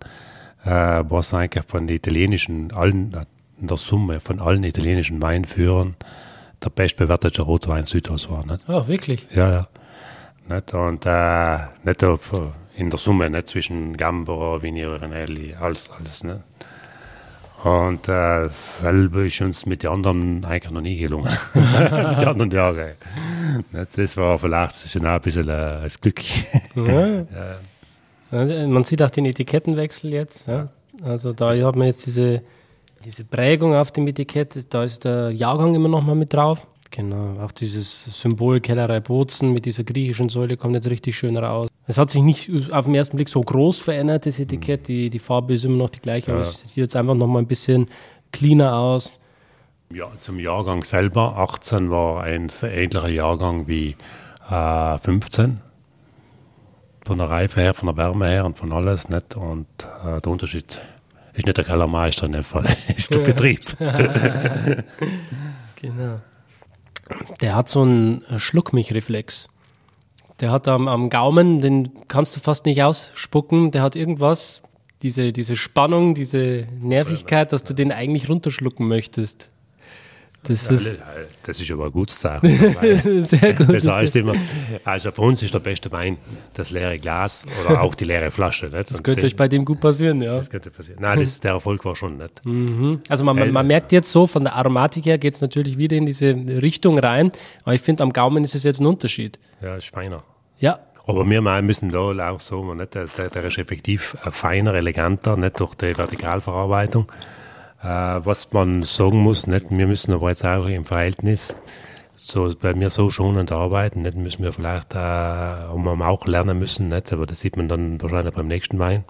äh, was eigentlich von den italienischen, allen, in der Summe von allen italienischen Weinführern der bestbewertete Rotwein Südaus war. Nicht? Oh, wirklich? Ja, ja. Nicht? Und äh, nicht auf, in der Summe, nicht zwischen Gambero, Vigno Renelli, alles, alles. Nicht? Und äh, selber ist uns mit den anderen eigentlich noch nie gelungen. den anderen Jahren. Das war vielleicht schon ein bisschen äh, das Glück. ja. ja. Man sieht auch den Etikettenwechsel jetzt. Ja. Also da hat man jetzt diese, diese Prägung auf dem Etikett, da ist der Jahrgang immer noch mal mit drauf. Genau, auch dieses Symbol Kellerei Bozen mit dieser griechischen Säule kommt jetzt richtig schön raus. Es hat sich nicht auf den ersten Blick so groß verändert, das Etikett. Die, die Farbe ist immer noch die gleiche, ja. aber es sieht jetzt einfach noch mal ein bisschen cleaner aus. Ja, zum Jahrgang selber, 18 war ein sehr ähnlicher Jahrgang wie äh, 15. Von der Reife her, von der Wärme her und von alles nicht. Und äh, der Unterschied ist nicht der Kellermeister in dem Fall, ist der Betrieb. genau. Der hat so einen Schluckmich-Reflex. Der hat am, am Gaumen, den kannst du fast nicht ausspucken. Der hat irgendwas, diese, diese Spannung, diese Nervigkeit, dass du den eigentlich runterschlucken möchtest. Das, ist, das ist aber ein gutes Zeichen. Sehr gut. Das heißt immer, also für uns ist der beste Wein das leere Glas oder auch die leere Flasche. Nicht? Das könnte euch bei dem gut passieren, ja. Das könnte passieren. Nein, das, der Erfolg war schon nicht. Mhm. Also man, man, man, merkt jetzt so, von der Aromatik her geht es natürlich wieder in diese Richtung rein, aber ich finde, am Gaumen ist es jetzt ein Unterschied. Ja, ist feiner. Ja. Aber wir müssen da auch so, nicht, der, der ist effektiv feiner, eleganter, nicht durch die Vertikalverarbeitung. Äh, was man sagen muss, nicht, wir müssen aber jetzt auch im Verhältnis, so, weil wir so schonend arbeiten, nicht, müssen wir vielleicht äh, auch lernen müssen, nicht, aber das sieht man dann wahrscheinlich beim nächsten Wein,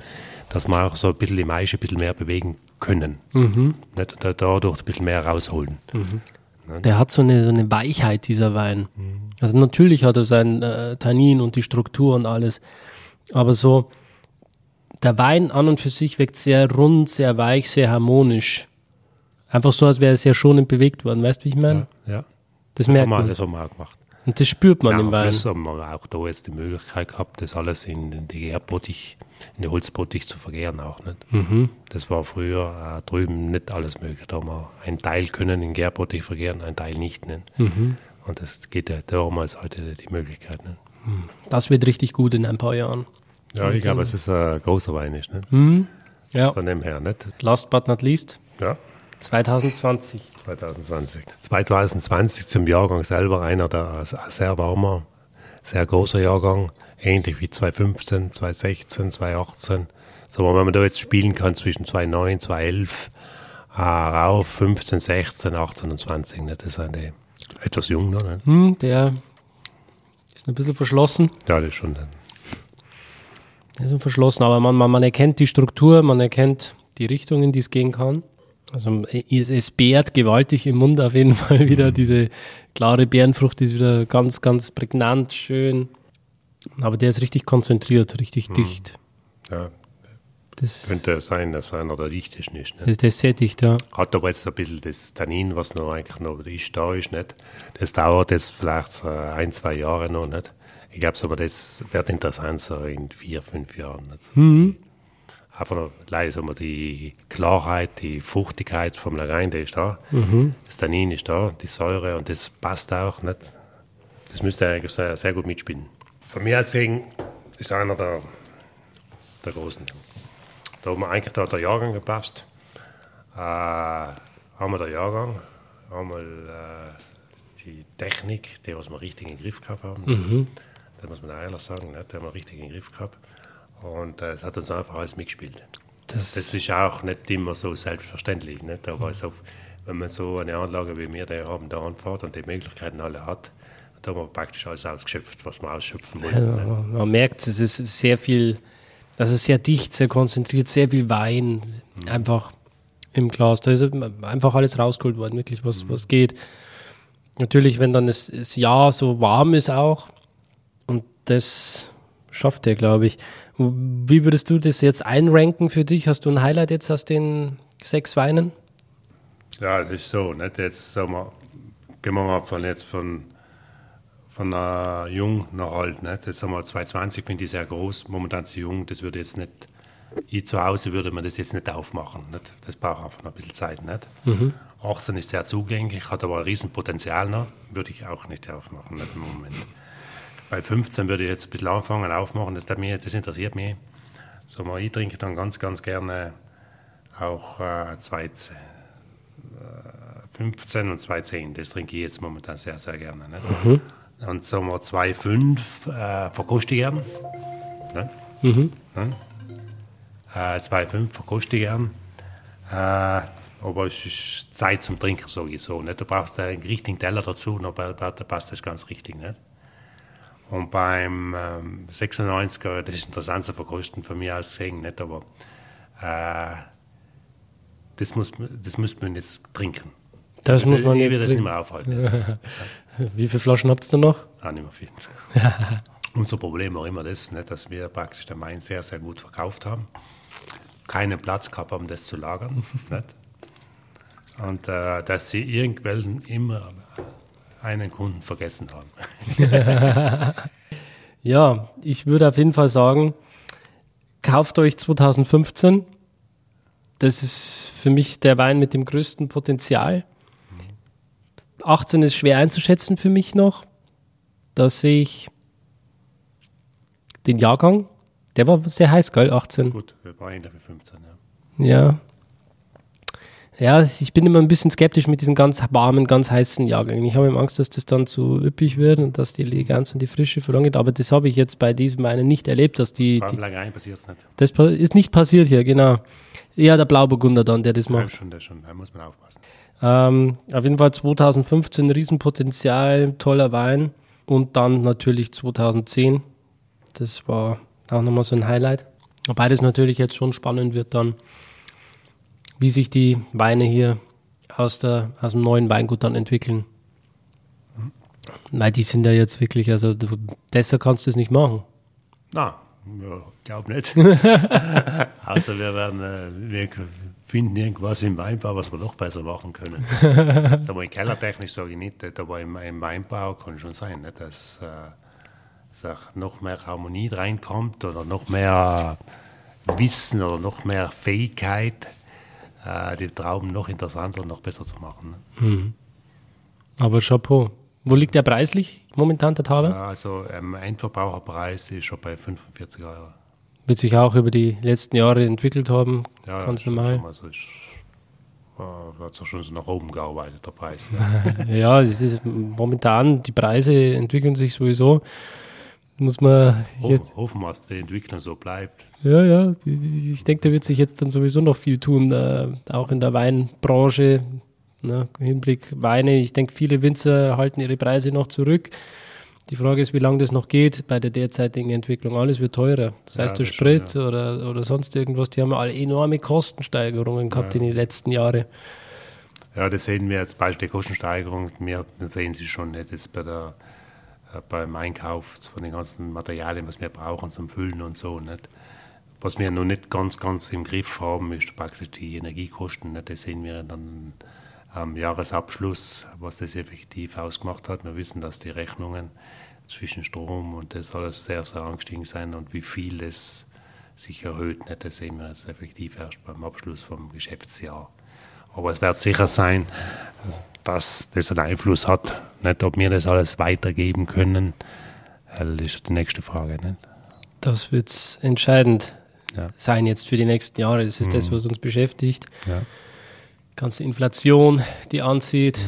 dass wir auch so ein bisschen im Eis ein bisschen mehr bewegen können. Mhm. Nicht, dadurch ein bisschen mehr rausholen. Mhm. Der hat so eine, so eine Weichheit, dieser Wein. Mhm. Also natürlich hat er sein äh, Tannin und die Struktur und alles, aber so der Wein an und für sich wirkt sehr rund, sehr weich, sehr harmonisch. Einfach so, als wäre er sehr schonend bewegt worden. Weißt du, wie ich meine? Ja, ja. Das, Das, merkt haben wir, man. das haben wir auch gemacht. Und das spürt man ja, im Wein. plus haben wir auch da jetzt die Möglichkeit gehabt, das alles in, die Gärbottich, in die Holzbottich zu vergären auch nicht. Mhm. Das war früher äh, drüben nicht alles möglich. Da haben wir einen Teil können in Gärbottich vergären, einen Teil nicht. nicht? Mhm. Und das geht ja damals heute die Möglichkeit. Nicht? Das wird richtig gut in ein paar Jahren. Ja, ich glaube, es ist ein großer Wein, ist, nicht? Mhm. Ja, Von dem her, nicht? last but not least, Ja. 2020. 2020. 2020 zum Jahrgang selber einer der sehr warmer, sehr großer Jahrgang, ähnlich wie 2015, 2016, 2018. So, wenn man da jetzt spielen kann zwischen 2009, 2011, äh, rauf 15, 16, 18 und 20, ne? das sind die etwas jung noch. Ne? Hm, der ist ein bisschen verschlossen. Ja, das ist schon. Dann. Ist verschlossen, aber man, man, man erkennt die Struktur, man erkennt die Richtung, in die es gehen kann. Also es, es bärt gewaltig im Mund auf jeden Fall wieder. Diese klare Beerenfrucht ist wieder ganz, ganz prägnant, schön. Aber der ist richtig konzentriert, richtig dicht. Ja, Das, könnte sein, dass einer der dichtesten ist. Ne? das, das ist sehr dicht, ja. Hat aber jetzt ein bisschen das Tannin, was noch eigentlich noch ist, da ist, nicht? Das dauert jetzt vielleicht so ein, zwei Jahre noch, nicht? Ich glaube aber, das wird interessant so in vier, fünf Jahren. Nicht? Einfach noch, leider sagen wir, die Klarheit, die Fruchtigkeit vom Lagain, der ist da. Das Tannin ist da, die Säure und das passt auch, nicht? Das müsste eigentlich sehr, sehr gut mitspielen. Von mir aus gesehen ist einer der, der Großen. Da haben wir eigentlich da der Jahrgang gepasst. Äh, haben wir den Jahrgang, einmal äh, die Technik, die was wir richtig in den Griff gehabt haben. Das muss man ehrlich sagen, ne? die haben wir richtig in den Griff gehabt. Und äh, es hat uns einfach alles mitgespielt. Das, Das ist auch nicht immer so selbstverständlich. Nicht? Aber so, wenn man so eine Anlage wie wir die haben, da anfährt und die Möglichkeiten alle hat, da haben wir praktisch alles ausgeschöpft, was wir ausschöpfen wollten. ja, ne? man merkt es, es ist sehr viel, das ist sehr dicht, sehr konzentriert, sehr viel Wein einfach im Glas. Da ist einfach alles rausgeholt worden, wirklich, was, was geht. Natürlich, wenn dann das, das Jahr so warm ist auch, das schafft er, glaube ich. Wie würdest du das jetzt einranken für dich? Hast du ein Highlight jetzt aus den sechs Weinen? Ja, das ist so. Nicht? Jetzt sagen wir, gehen wir mal von jetzt von, von äh, jung nach alt. Nicht? Jetzt haben wir 220, finde ich sehr groß, momentan zu jung. Das würde jetzt nicht, ich zu Hause würde man das jetzt nicht aufmachen. Nicht? Das braucht einfach noch ein bisschen Zeit. Nicht? 18 ist sehr zugänglich, hat aber ein Riesenpotenzial noch, würde ich auch nicht aufmachen nicht im Moment. Bei 15 würde ich jetzt ein bisschen anfangen, aufmachen, das, das, interessiert mich. So, mal, ich trinke dann ganz, ganz gerne auch äh, zwei, 15 und 2,10. Das trinke ich jetzt momentan sehr, sehr gerne. Ne? Und sagen wir 2,5 äh, verkoste ich gern. Ne? Ne? Äh, 2,5 verkoste ich gern. Äh, aber es ist Zeit zum Trinken, sage ich so. Nicht? Du brauchst einen richtigen Teller dazu, aber da passt das ganz richtig. Nicht? Und beim ähm, 96er, das ist interessant zu verkosten, von mir aus gesehen, nicht? aber äh, das, muss, das müsste man jetzt trinken. Das muss man ich jetzt das nicht mehr aufhalten. Wie viele Flaschen habt ihr noch? Auch nicht mehr viel. Unser Problem war immer das, nicht, dass wir praktisch den Wein sehr, sehr gut verkauft haben. Keinen Platz gehabt haben, das zu lagern. nicht? Und äh, dass sie irgendwelchen immer einen Kunden vergessen haben. Ja, ich würde auf jeden Fall sagen, kauft euch 2015. Das ist für mich der Wein mit dem größten Potenzial. 18 ist schwer einzuschätzen für mich noch. Da sehe ich den Jahrgang. Der war sehr heiß, gell? 18. Gut, wir waren in der 15. Ja. Ja. Ja, ich bin immer ein bisschen skeptisch mit diesen ganz warmen, ganz heißen Jahrgängen. Ich habe immer Angst, dass das dann zu üppig wird und dass die Eleganz und die Frische verloren geht. Aber das habe ich jetzt bei diesem Weinen nicht erlebt, dass die, die Lagein passiert es nicht. das ist nicht passiert hier, genau. Ja, der Blauburgunder dann, der das Ja, macht. schon, das schon, da muss man aufpassen. Ähm, auf jeden Fall 2015 Riesenpotenzial, toller Wein. Und dann natürlich 2010. Das war auch nochmal so ein Highlight. Wobei das natürlich jetzt schon spannend wird dann, wie sich die Weine hier aus, der, aus dem neuen Weingut dann entwickeln. Weil die sind ja jetzt wirklich, also du- besser kannst du es nicht machen. Na, Ja, glaube nicht. also wir werden, äh, wir finden irgendwas im Weinbau, was wir noch besser machen können. aber in kellertechnisch sage ich nicht, aber im, im Weinbau kann schon sein, nicht, dass, äh, dass noch mehr Harmonie reinkommt oder noch mehr Wissen oder noch mehr Fähigkeit, äh, die Trauben noch interessanter und noch besser zu machen. Ne? Mhm. Aber Chapeau. Wo liegt der preislich momentan, der Taube? Ja, also ähm, Endverbraucherpreis ist schon bei 45 Euro. Wird sich auch über die letzten Jahre entwickelt haben, ja, ganz normal. Schon, also ist, äh, hat sich schon so nach oben gearbeitet, der Preis. Ja, es ist momentan, die Preise entwickeln sich sowieso. Muss man hoffen, hoffen, dass die Entwicklung so bleibt. Ja, ja, ich denke, da wird sich jetzt dann sowieso noch viel tun, äh, auch in der Weinbranche. Ne, Hinblick Weine, ich denke, viele Winzer halten ihre Preise noch zurück. Die Frage ist, wie lange das noch geht bei der derzeitigen Entwicklung. Alles wird teurer. Das ja, heißt, der Sprit schon, ja. oder, oder sonst irgendwas, die haben alle enorme Kostensteigerungen gehabt ja. in den letzten Jahren. Ja, das sehen wir jetzt Beispiel der Kostensteigerung. Wir sehen Sie schon nicht jetzt bei der, beim Einkauf von den ganzen Materialien, was wir brauchen zum Füllen und so. Nicht? Was wir noch nicht ganz, ganz im Griff haben, ist praktisch die Energiekosten. Nicht? Das sehen wir dann am Jahresabschluss, was das effektiv ausgemacht hat. Wir wissen, dass die Rechnungen zwischen Strom und das alles sehr, sehr angestiegen sind und wie viel das sich erhöht. Nicht? Das sehen wir jetzt effektiv erst beim Abschluss vom Geschäftsjahr. Aber es wird sicher sein, dass das einen Einfluss hat. Nicht, ob wir das alles weitergeben können, das ist die nächste Frage. Nicht? Das wird entscheidend ja. sein jetzt für die nächsten Jahre. Das ist mhm. das, was uns beschäftigt. Ja ganze Inflation, die anzieht.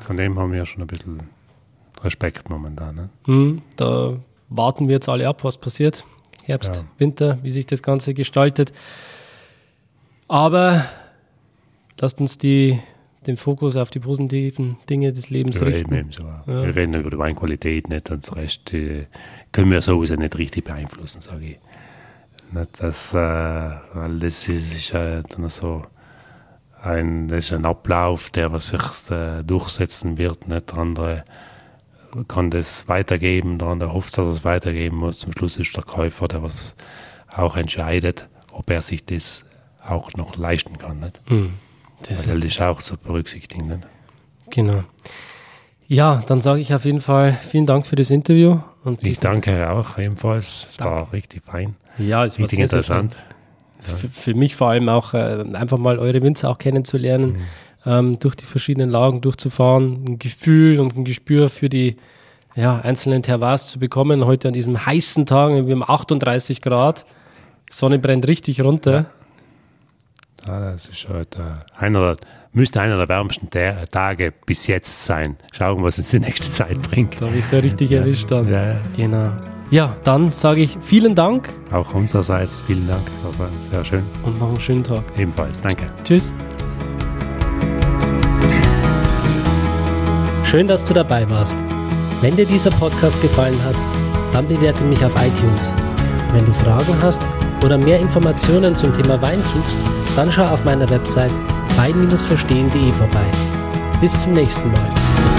Von dem haben wir ja schon ein bisschen Respekt momentan. Ne? Mhm, da warten wir jetzt alle ab, was passiert. Herbst, ja. Winter, wie sich das Ganze gestaltet. Aber lasst uns die, den Fokus auf die positiven Dinge des Lebens wir richten. Reden so. ja. Wir reden über die Weinqualität nicht und das Rest äh, können wir sowieso nicht richtig beeinflussen, sage ich. Nicht, das, äh, weil das ist, ist äh, dann so ein, das ist ein Ablauf, der was sich äh, durchsetzen wird. Nicht der andere kann das weitergeben, der andere hofft, dass er es weitergeben muss. Zum Schluss ist der Käufer, der was auch entscheidet, ob er sich das auch noch leisten kann. Nicht? Mm, das Weil ist, ist auch zu berücksichtigen. Nicht? Genau. Ja, dann sage ich auf jeden Fall vielen Dank für das Interview. Und ich danke auch ebenfalls. Es war richtig fein. Ja, es war richtig sehr, interessant. Sehr für mich vor allem auch äh, einfach mal eure Winzer auch kennenzulernen, mhm. ähm, durch die verschiedenen Lagen durchzufahren, ein Gefühl und ein Gespür für die ja, einzelnen Terroirs zu bekommen. Heute an diesem heißen Tag, wir haben 38 Grad, Sonne brennt richtig runter. Ja, das ist heute äh, einer, müsste einer der wärmsten Tage bis jetzt sein. Schauen, was uns die nächste Zeit bringt. Da habe ich so richtig ja. erwischt dann. Ja. Genau. Ja, dann sage ich vielen Dank. Auch unsererseits vielen Dank. War sehr schön. Und noch einen schönen Tag. Ebenfalls. Danke. Tschüss. Schön, dass du dabei warst. Wenn dir dieser Podcast gefallen hat, dann bewerte mich auf iTunes. Wenn du Fragen hast oder mehr Informationen zum Thema Wein suchst, dann schau auf meiner Website wein-verstehen.de vorbei. Bis zum nächsten Mal.